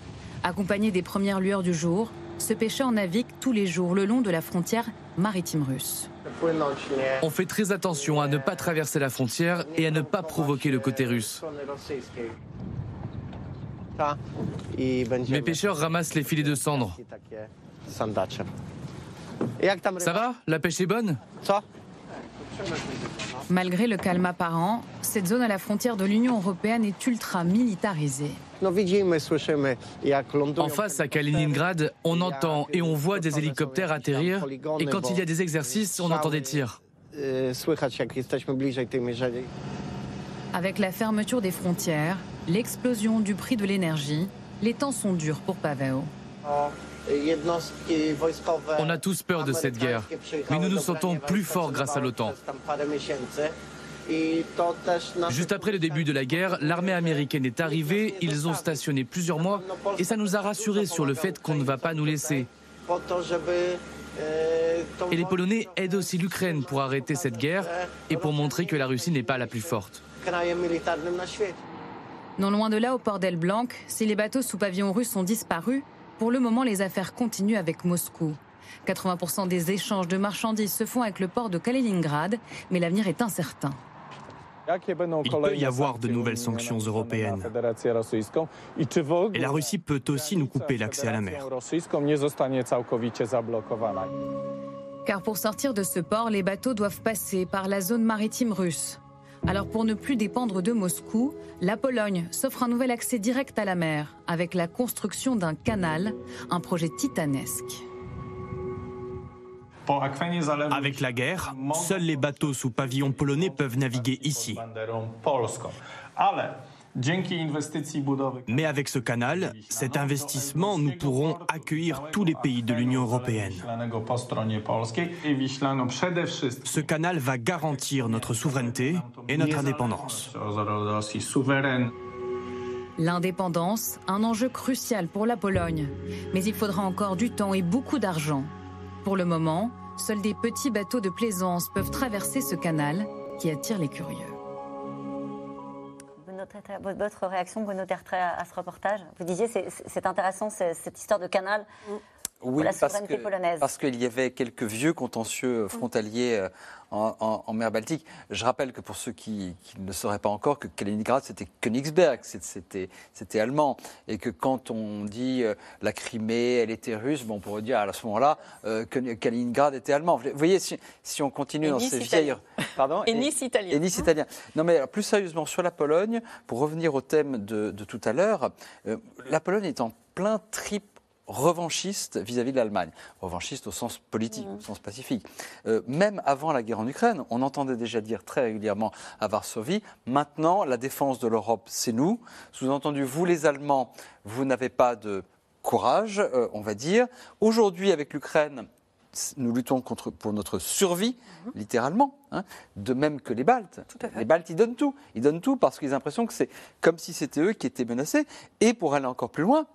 Accompagné des premières lueurs du jour, ce pêcheur navigue tous les jours le long de la frontière maritime russe. On fait très attention à ne pas traverser la frontière et à ne pas provoquer le côté russe. Mes pêcheurs ramassent les filets de cendres. Ça va La pêche est bonne Malgré le calme apparent, cette zone à la frontière de l'Union européenne est ultra militarisée. En face, à Kaliningrad, on entend et on voit des hélicoptères atterrir, et quand il y a des exercices, on entend des tirs. Avec la fermeture des frontières, l'explosion du prix de l'énergie, les temps sont durs pour Pavel. On a tous peur de cette guerre, mais nous nous sentons plus forts grâce à l'OTAN. Juste après le début de la guerre, l'armée américaine est arrivée, ils ont stationné plusieurs mois et ça nous a rassurés sur le fait qu'on ne va pas nous laisser. Et les Polonais aident aussi l'Ukraine pour arrêter cette guerre et pour montrer que la Russie n'est pas la plus forte. Non loin de là, au port d'El Blanc, si les bateaux sous pavillon russe ont disparu, pour le moment, les affaires continuent avec Moscou. 80% des échanges de marchandises se font avec le port de Kaliningrad, mais l'avenir est incertain. Il peut y avoir de nouvelles sanctions européennes. Et la Russie peut aussi nous couper l'accès à la mer. Car pour sortir de ce port, les bateaux doivent passer par la zone maritime russe. Alors pour ne plus dépendre de Moscou, la Pologne s'offre un nouvel accès direct à la mer avec la construction d'un canal, un projet titanesque. Avec la guerre, seuls les bateaux sous pavillon polonais peuvent naviguer ici. Mais avec ce canal, cet investissement, nous pourrons accueillir tous les pays de l'Union européenne. Ce canal va garantir notre souveraineté et notre indépendance. L'indépendance, un enjeu crucial pour la Pologne. Mais il faudra encore du temps et beaucoup d'argent. Pour le moment, seuls des petits bateaux de plaisance peuvent traverser ce canal qui attire les curieux. Votre réaction, Bruno Tertrais, à ce reportage? Vous disiez, c'est intéressant cette histoire de canal. Mm. Oui, parce qu'il y avait quelques vieux contentieux frontaliers euh, en, mer Baltique. Je rappelle que pour ceux qui, ne sauraient pas encore, que Kaliningrad, c'était Königsberg, c'était allemand. Et que quand on dit euh, la Crimée, elle était russe, bon, on pourrait dire à ce moment-là euh, que Kaliningrad était allemand. Vous voyez, si, on continue dans ces vieilles... Pardon et, Nice italien. Et Nice italien. Non, mais plus sérieusement, sur la Pologne, pour revenir au thème de, tout à l'heure, la Pologne est en plein trip revanchiste vis-à-vis de l'Allemagne, revanchiste au sens politique, mmh. au sens pacifique. Euh, même avant la guerre en Ukraine, on entendait déjà dire très régulièrement à Varsovie, maintenant la défense de l'Europe, c'est nous. Sous-entendu, vous les Allemands, vous n'avez pas de courage, euh, on va dire. Aujourd'hui, avec l'Ukraine, nous luttons contre, pour notre survie, mmh. littéralement, hein, de même que les Baltes. Les Baltes, ils donnent tout. Ils donnent tout parce qu'ils ont l'impression que c'est comme si c'était eux qui étaient menacés. Et pour aller encore plus loin,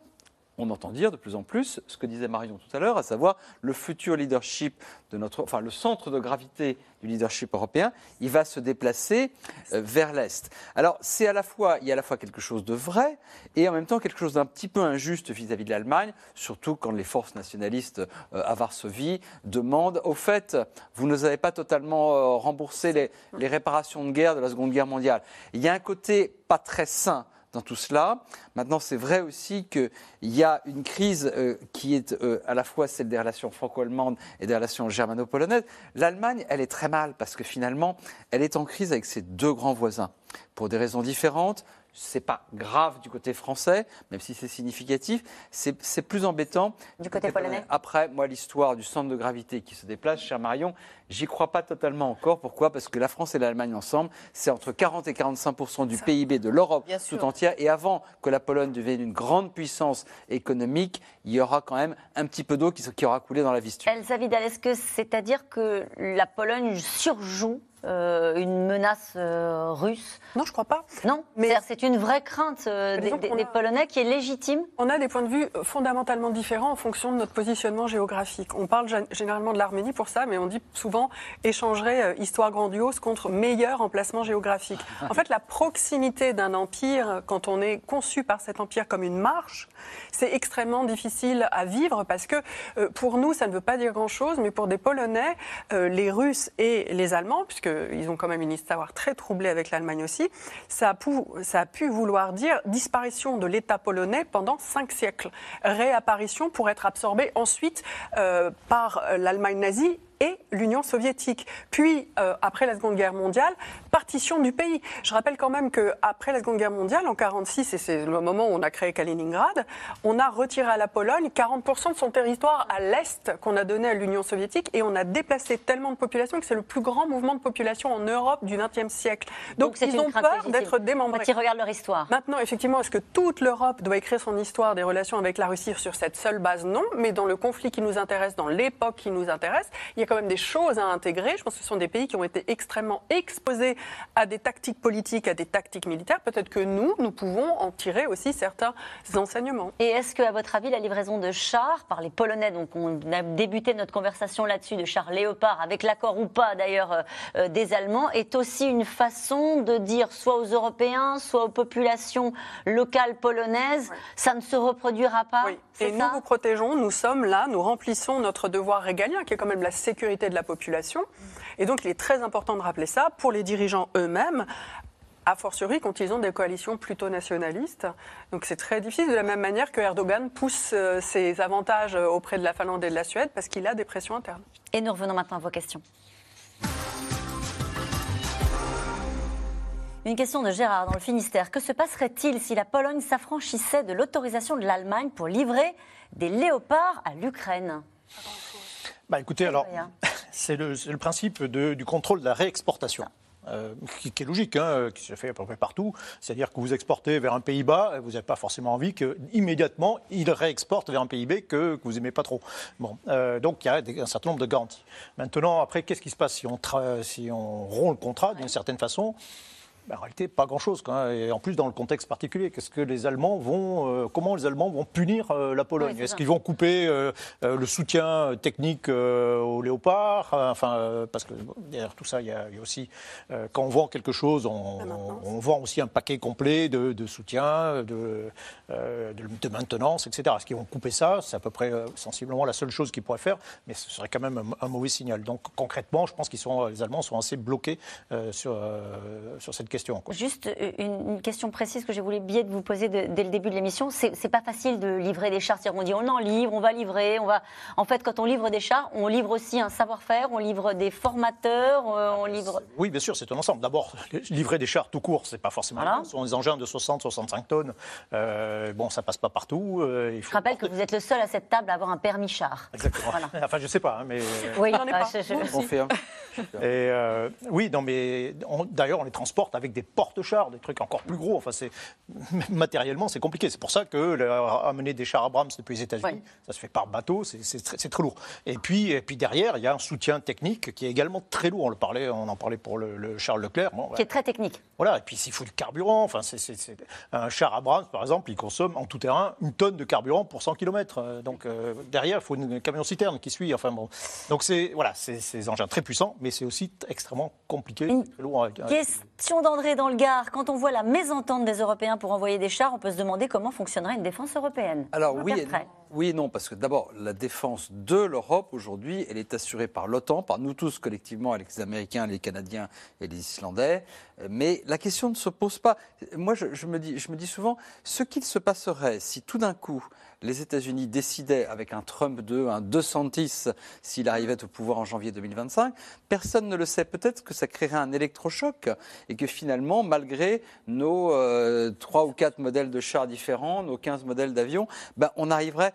on entend dire de plus en plus ce que disait Marion tout à l'heure, à savoir le futur leadership de notre, enfin le centre de gravité du leadership européen, il va se déplacer euh, vers l'est. Alors c'est à la fois, il y a à la fois quelque chose de vrai et en même temps quelque chose d'un petit peu injuste vis-à-vis de l'Allemagne, surtout quand les forces nationalistes euh, à Varsovie demandent, au fait, vous ne avez pas totalement euh, remboursé les, les réparations de guerre de la Seconde Guerre mondiale. Il y a un côté pas très sain dans tout cela. Maintenant, c'est vrai aussi qu'il y a une crise euh, qui est euh, à la fois celle des relations franco-allemandes et des relations germano-polonaises. L'Allemagne, elle est très mal parce que finalement, elle est en crise avec ses deux grands voisins pour des raisons différentes c'est pas grave du côté français, même si c'est significatif. C'est plus embêtant. Du côté polonais Après, moi, l'histoire du centre de gravité qui se déplace, cher Marion, j'y crois pas totalement encore. Pourquoi? Parce que la France et l'Allemagne ensemble, c'est entre 40 et 45 du PIB de l'Europe tout entière. Et avant que la Pologne devienne une grande puissance économique, il y aura quand même un petit peu d'eau qui, qui, aura coulé dans la Vistule. Elsa Vidal, est-ce que c'est-à-dire que la Pologne surjoue euh, une menace euh, russe Non, je crois pas. Non, mais c'est une vraie crainte euh, des, Polonais qui est légitime. On a des points de vue fondamentalement différents en fonction de notre positionnement géographique. On parle généralement de l'Arménie pour ça, mais on dit souvent échangerait histoire grandiose contre meilleur emplacement géographique. En fait, la proximité d'un empire, quand on est conçu par cet empire comme une marche, c'est extrêmement difficile à vivre parce que pour nous, ça ne veut pas dire grand-chose, mais pour des Polonais, les Russes et les Allemands, puisque ils ont quand même une histoire très troublée avec l'Allemagne aussi, ça a, pu, vouloir dire disparition de l'État polonais pendant cinq siècles, réapparition pour être absorbé ensuite euh, par l'Allemagne nazie et l'Union soviétique. Puis, euh, après la Seconde Guerre mondiale, partition du pays. Je rappelle quand même qu'après la Seconde Guerre mondiale, en 1946, et c'est le moment où on a créé Kaliningrad, on a retiré à la Pologne 40% de son territoire à l'Est qu'on a donné à l'Union soviétique et on a déplacé tellement de population que c'est le plus grand mouvement de population en Europe du XXe siècle. Donc, ils ont peur d'être démembrés. Quand ils regardent leur histoire. Maintenant, effectivement, est-ce que toute l'Europe doit écrire son histoire des relations avec la Russie sur cette seule base? Non, mais dans le conflit qui nous intéresse, dans l'époque qui nous intéresse, il a quand même des choses à intégrer. Je pense que ce sont des pays qui ont été extrêmement exposés à des tactiques politiques, à des tactiques militaires. Peut-être que nous, nous pouvons en tirer aussi certains enseignements. Et est-ce que, à votre avis, la livraison de chars par les Polonais, donc on a débuté notre conversation là-dessus, de chars Léopard, avec l'accord ou pas d'ailleurs euh, euh, des Allemands, est aussi une façon de dire soit aux Européens, soit aux populations locales polonaises, ça ne se reproduira pas oui. Et nous vous protégeons, nous sommes là, nous remplissons notre devoir régalien, qui est quand même la sécurité de la population. Et donc, il est très important de rappeler ça pour les dirigeants eux-mêmes, a fortiori quand ils ont des coalitions plutôt nationalistes. Donc c'est très difficile, de la même manière que Erdogan pousse euh, ses avantages auprès de la Finlande et de la Suède parce qu'il a des pressions internes. Et nous revenons maintenant à vos questions. Une question de Gérard dans le Finistère. Que se passerait-il si la Pologne s'affranchissait de l'autorisation de l'Allemagne pour livrer des léopards à l'Ukraine? Bah écoutez, alors, c'est le, le, principe de, du contrôle de la réexportation. Euh, qui, qui, est logique, hein, qui se fait à peu près partout. C'est-à-dire que vous exportez vers un pays bas, vous n'avez pas forcément envie qu'immédiatement, il réexporte vers un pays B que, que vous n'aimez pas trop. Bon, euh, donc il y a des, un certain nombre de garanties. Maintenant, après, qu'est-ce qui se passe si on, si on rompt le contrat d'une certaine façon? Ben, en réalité, pas grand-chose. Et en plus, dans le contexte particulier, qu'est-ce que les Allemands vont, euh, comment les Allemands vont punir euh, la Pologne? Est-ce qu'ils vont couper euh, le soutien technique aux léopards? Enfin, parce que derrière tout ça, il y, a, aussi quand on vend quelque chose, on, on, vend aussi un paquet complet de, de soutien, de, de, maintenance, etc. Est-ce qu'ils vont couper ça? C'est à peu près sensiblement la seule chose qu'ils pourraient faire, mais ce serait quand même un, mauvais signal. Donc concrètement, je pense qu'ils sont, les Allemands sont assez bloqués sur, sur cette question Juste euh, une, question précise que j'ai voulu bien de vous poser dès le début de l'émission. C'est pas facile de livrer des chars. On dit on en livre, on va livrer, on va. En fait, quand on livre des chars, on livre aussi un savoir-faire, on livre des formateurs, euh, on livre. Oui, bien sûr, c'est un ensemble. D'abord, livrer des chars tout court, c'est pas forcément. Voilà. Ce sont des engins de 60-65 tonnes. Euh, bon, ça passe pas partout. Il Je rappelle que vous êtes le seul à cette table à avoir un permis char. Exactement. Enfin, je sais pas, hein, mais. Oui, j'en ai pas. Je, je... Et oui, non, mais d'ailleurs, on les transporte avec des porte-chars, des trucs encore plus gros. Enfin, c'est matériellement, c'est compliqué. C'est pour ça que amener des chars Abrams depuis les États-Unis, ça se fait par bateau, c'est très, très, lourd. Et puis, et puis derrière, il y a un soutien technique qui est également très lourd. On le parlait, on en parlait pour le, Charles Leclerc, qui est très technique. Voilà. Et puis s'il faut du carburant, enfin, c'est un char Abrams, par exemple, il consomme en tout terrain une tonne de carburant pour 100 km. Euh, donc euh, derrière, il faut une camion citerne qui suit. Enfin bon. Donc c'est voilà, c'est des engins très puissants, mais c'est aussi extrêmement compliqué. Une lourd question d'André dans le Gard. Quand on voit la mésentente des Européens pour envoyer des chars, on peut se demander comment fonctionnerait une défense européenne. Alors oui et, non, oui parce que d'abord, la défense de l'Europe aujourd'hui, elle est assurée par l'OTAN, par nous tous collectivement, avec les Américains, les Canadiens et les Islandais. Mais la question ne se pose pas. Moi, je, me, dis, je me dis souvent, ce qu'il se passerait si tout d'un coup, les États-Unis décidaient avec un Trump 2, un 210, s'il arrivait au pouvoir en janvier 2025, personne ne le sait. Peut-être que ça créerait un électrochoc et que finalement, malgré nos euh, trois ou quatre modèles de chars différents, nos 15 modèles d'avions, ben, on arriverait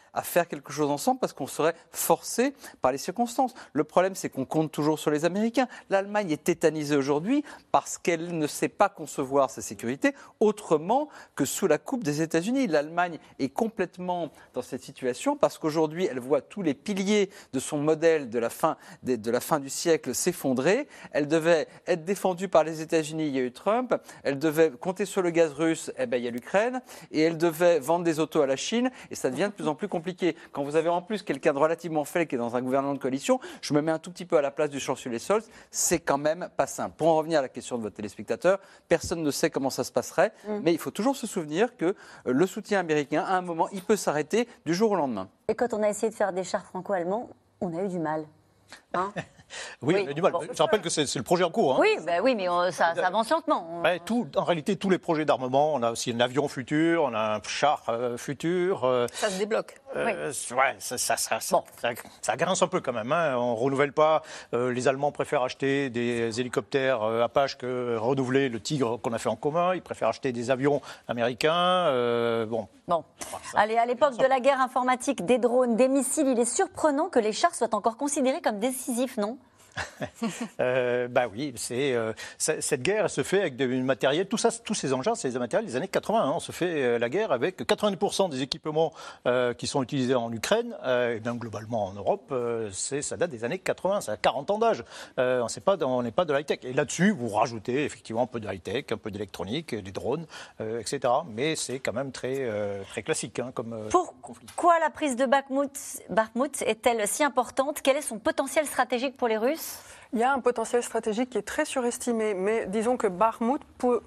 à faire quelque chose ensemble parce qu'on serait forcé par les circonstances. Le problème, c'est qu'on compte toujours sur les Américains. L'Allemagne est tétanisée aujourd'hui parce qu'elle ne sait pas concevoir sa sécurité autrement que sous la coupe des États-Unis. L'Allemagne est complètement dans cette situation parce qu'aujourd'hui, elle voit tous les piliers de son modèle de la fin, du siècle s'effondrer. Elle devait être défendue par les États-Unis, il y a eu Trump. Elle devait compter sur le gaz russe, eh ben, il y a l'Ukraine. Et elle devait vendre des autos à la Chine. Et ça devient de plus en plus compliqué compliqué. Quand vous avez en plus quelqu'un de relativement faible qui est dans un gouvernement de coalition, je me mets un tout petit peu à la place du chancelier Scholz, c'est quand même pas simple. Pour en revenir à la question de votre téléspectateur, personne ne sait comment ça se passerait, mm. mais il faut toujours se souvenir que euh, le soutien américain, à un moment, il peut s'arrêter du jour au lendemain. Et quand on a essayé de faire des chars franco-allemands, on a eu du mal. Hein oui, oui. du mal. je rappelle que c'est le projet en cours. Hein. Oui, bah oui, mais ça, avance lentement. tout, en réalité, tous les projets d'armement, on a aussi un avion futur, on a un char euh, futur. Euh, ça se débloque. Euh, oui. Ouais, ça, ça, ça, ça, grince un peu quand même. Hein. On ne renouvelle pas. les Allemands préfèrent acheter des hélicoptères Apache que renouveler le Tigre qu'on a fait en commun. Ils préfèrent acheter des avions américains. bon. Bon. Allez, à l'époque de la guerre informatique, des drones, des missiles, il est surprenant que les chars soient encore considérés comme décisifs, non? Euh, bah oui, c'est euh, cette guerre se fait avec du matériel. Tout ça, tous ces engins, c'est des matériels des années 80. Hein. On se fait euh, la guerre avec 80% des équipements euh, qui sont utilisés en Ukraine et bien globalement en Europe. c'est ça date des années 80. Ça a 40 ans d'âge. on n'est pas, de high tech. Et là-dessus, vous rajoutez effectivement un peu de high tech, un peu d'électronique, des drones, etc. Mais c'est quand même très très classique hein, comme Pourquoi la prise de Bakhmut, Bakhmut est-elle si importante? Quel est son potentiel stratégique pour les Russes? Yes. Il y a un potentiel stratégique qui est très surestimé, mais disons que Bakhmut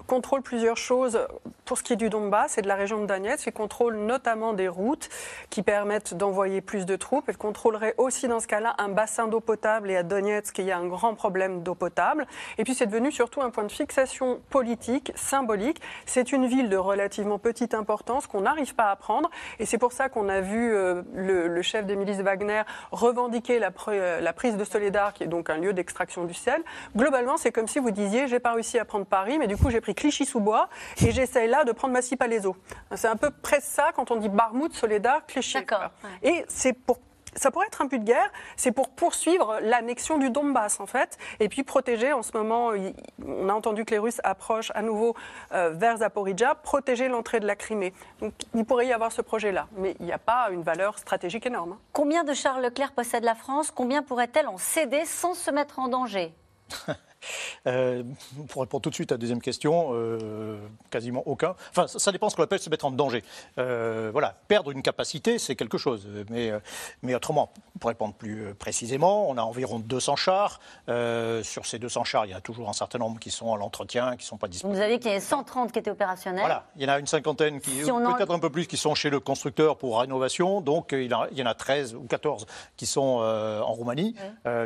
contrôle plusieurs choses pour ce qui est du Donbass et de la région de Donetsk. Il contrôle notamment des routes qui permettent d'envoyer plus de troupes. Il contrôlerait aussi dans ce cas-là un bassin d'eau potable et à Donetsk, il y a un grand problème d'eau potable. Et puis c'est devenu surtout un point de fixation politique, symbolique. C'est une ville de relativement petite importance qu'on n'arrive pas à prendre. Et c'est pour ça qu'on a vu euh, le, chef des milices Wagner revendiquer la, prise de Soledar, qui est donc un lieu du sel. Globalement, c'est comme si vous disiez j'ai pas réussi à prendre Paris, mais du coup j'ai pris Clichy-sous-Bois et j'essaye là de prendre Massy-Palaiso. C'est un peu près ça quand on dit Barmouth, Soledar, Clichy. D'accord. Et c'est pour ça pourrait être un but de guerre, c'est pour poursuivre l'annexion du Donbass en fait, et puis protéger en ce moment, on a entendu que les Russes approchent à nouveau euh, vers Zaporizhia, protéger l'entrée de la Crimée. Donc il pourrait y avoir ce projet-là, mais il n'y a pas une valeur stratégique énorme. Hein. Combien de chars Leclerc possède la France? Combien pourrait-elle en céder sans se mettre en danger? Euh, pour répondre tout de suite à la deuxième question, euh, quasiment aucun. Enfin, ça, dépend ce qu'on appelle se mettre en danger. Euh, voilà, perdre une capacité, c'est quelque chose. Mais, mais autrement, pour répondre plus précisément, on a environ 200 chars. sur ces 200 chars, il y a toujours un certain nombre qui sont à l'entretien, qui ne sont pas disponibles. Vous avez qu'il y a 130 qui étaient opérationnels. Voilà, il y en a une cinquantaine, qui, peut-être un peu plus, qui sont chez le constructeur pour rénovation. Donc, il y en a 13 ou 14 qui sont en Roumanie.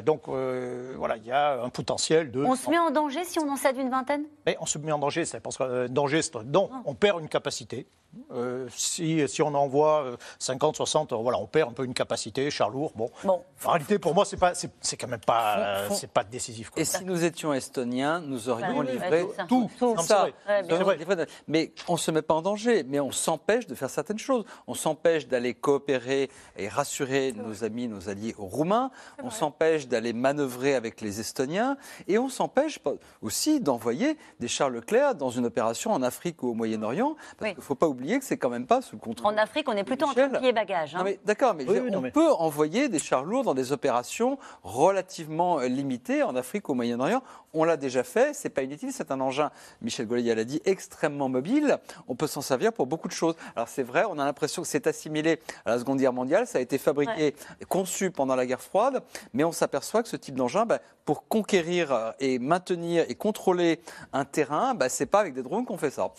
donc, voilà, il y a un potentiel de on se met en danger si on en cède une vingtaine? Mais On se met en danger, c'est parce que euh, danger, c'est non, on perd une capacité. Euh, si, si, on envoie 50, 60, voilà, on perd un peu une capacité, char lourd. Bon. bon. En réalité, pour moi, c'est pas, c'est quand même pas, c'est pas décisif. Et si nous étions estoniens, nous aurions livré tout, ça. Mais on se met pas en danger, mais on s'empêche de faire certaines choses. On s'empêche d'aller coopérer et rassurer nos amis, nos alliés roumains. On s'empêche d'aller manœuvrer avec les Estoniens, et on s'empêche aussi d'envoyer des chars Leclerc dans une opération en Afrique ou au Moyen-Orient, parce qu'il ne faut pas oublier que c'est quand même pas sous le contrôle. En Afrique, on est plutôt en pied bagage. Hein. D'accord, mais, on peut envoyer des chars lourds dans des opérations relativement euh, limitées en Afrique ou au Moyen-Orient. On l'a déjà fait, c'est pas inutile, c'est un engin, Michel Goliath l'a dit, extrêmement mobile. On peut s'en servir pour beaucoup de choses. Alors c'est vrai, on a l'impression que c'est assimilé à la Seconde Guerre mondiale, ça a été fabriqué, et conçu pendant la guerre froide, mais on s'aperçoit que ce type d'engin, bah, pour conquérir euh, et maintenir et contrôler un terrain, bah, c'est pas avec des drones qu'on fait ça.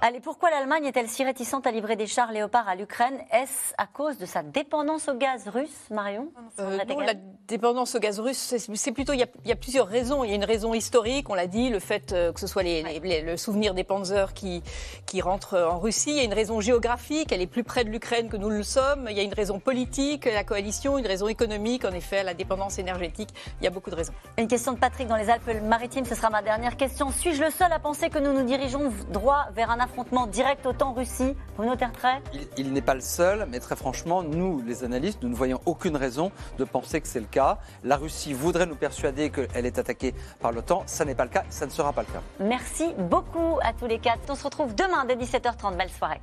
Allez, pourquoi l'Allemagne est-elle si réticente à livrer des chars léopards à l'Ukraine? Est-ce à cause de sa dépendance au gaz russe, Marion? Euh, Non, la dépendance au gaz russe, c'est plutôt, il y, a, il y, a, plusieurs raisons. Il y a une raison historique, on l'a dit, le fait euh, que ce soit les, le souvenir des Panzers qui, qui rentrent en Russie. Il y a une raison géographique, elle est plus près de l'Ukraine que nous le sommes. Il y a une raison politique, la coalition, une raison économique, en effet, la dépendance énergétique. Il y a beaucoup de raisons. Une question de Patrick dans les Alpes-Maritimes, ce sera ma dernière question. Suis-je le seul à penser que nous nous dirigeons droit vers un affrontement direct OTAN-Russie Bruno Tertrais? Il, il n'est pas le seul, mais très franchement, nous, les analystes, nous ne voyons aucune raison de penser que c'est le cas. La Russie voudrait nous persuader qu'elle est attaquée par l'OTAN. Ça n'est pas le cas, ça ne sera pas le cas. Merci beaucoup à tous les quatre. On se retrouve demain dès 17h30. Belle soirée.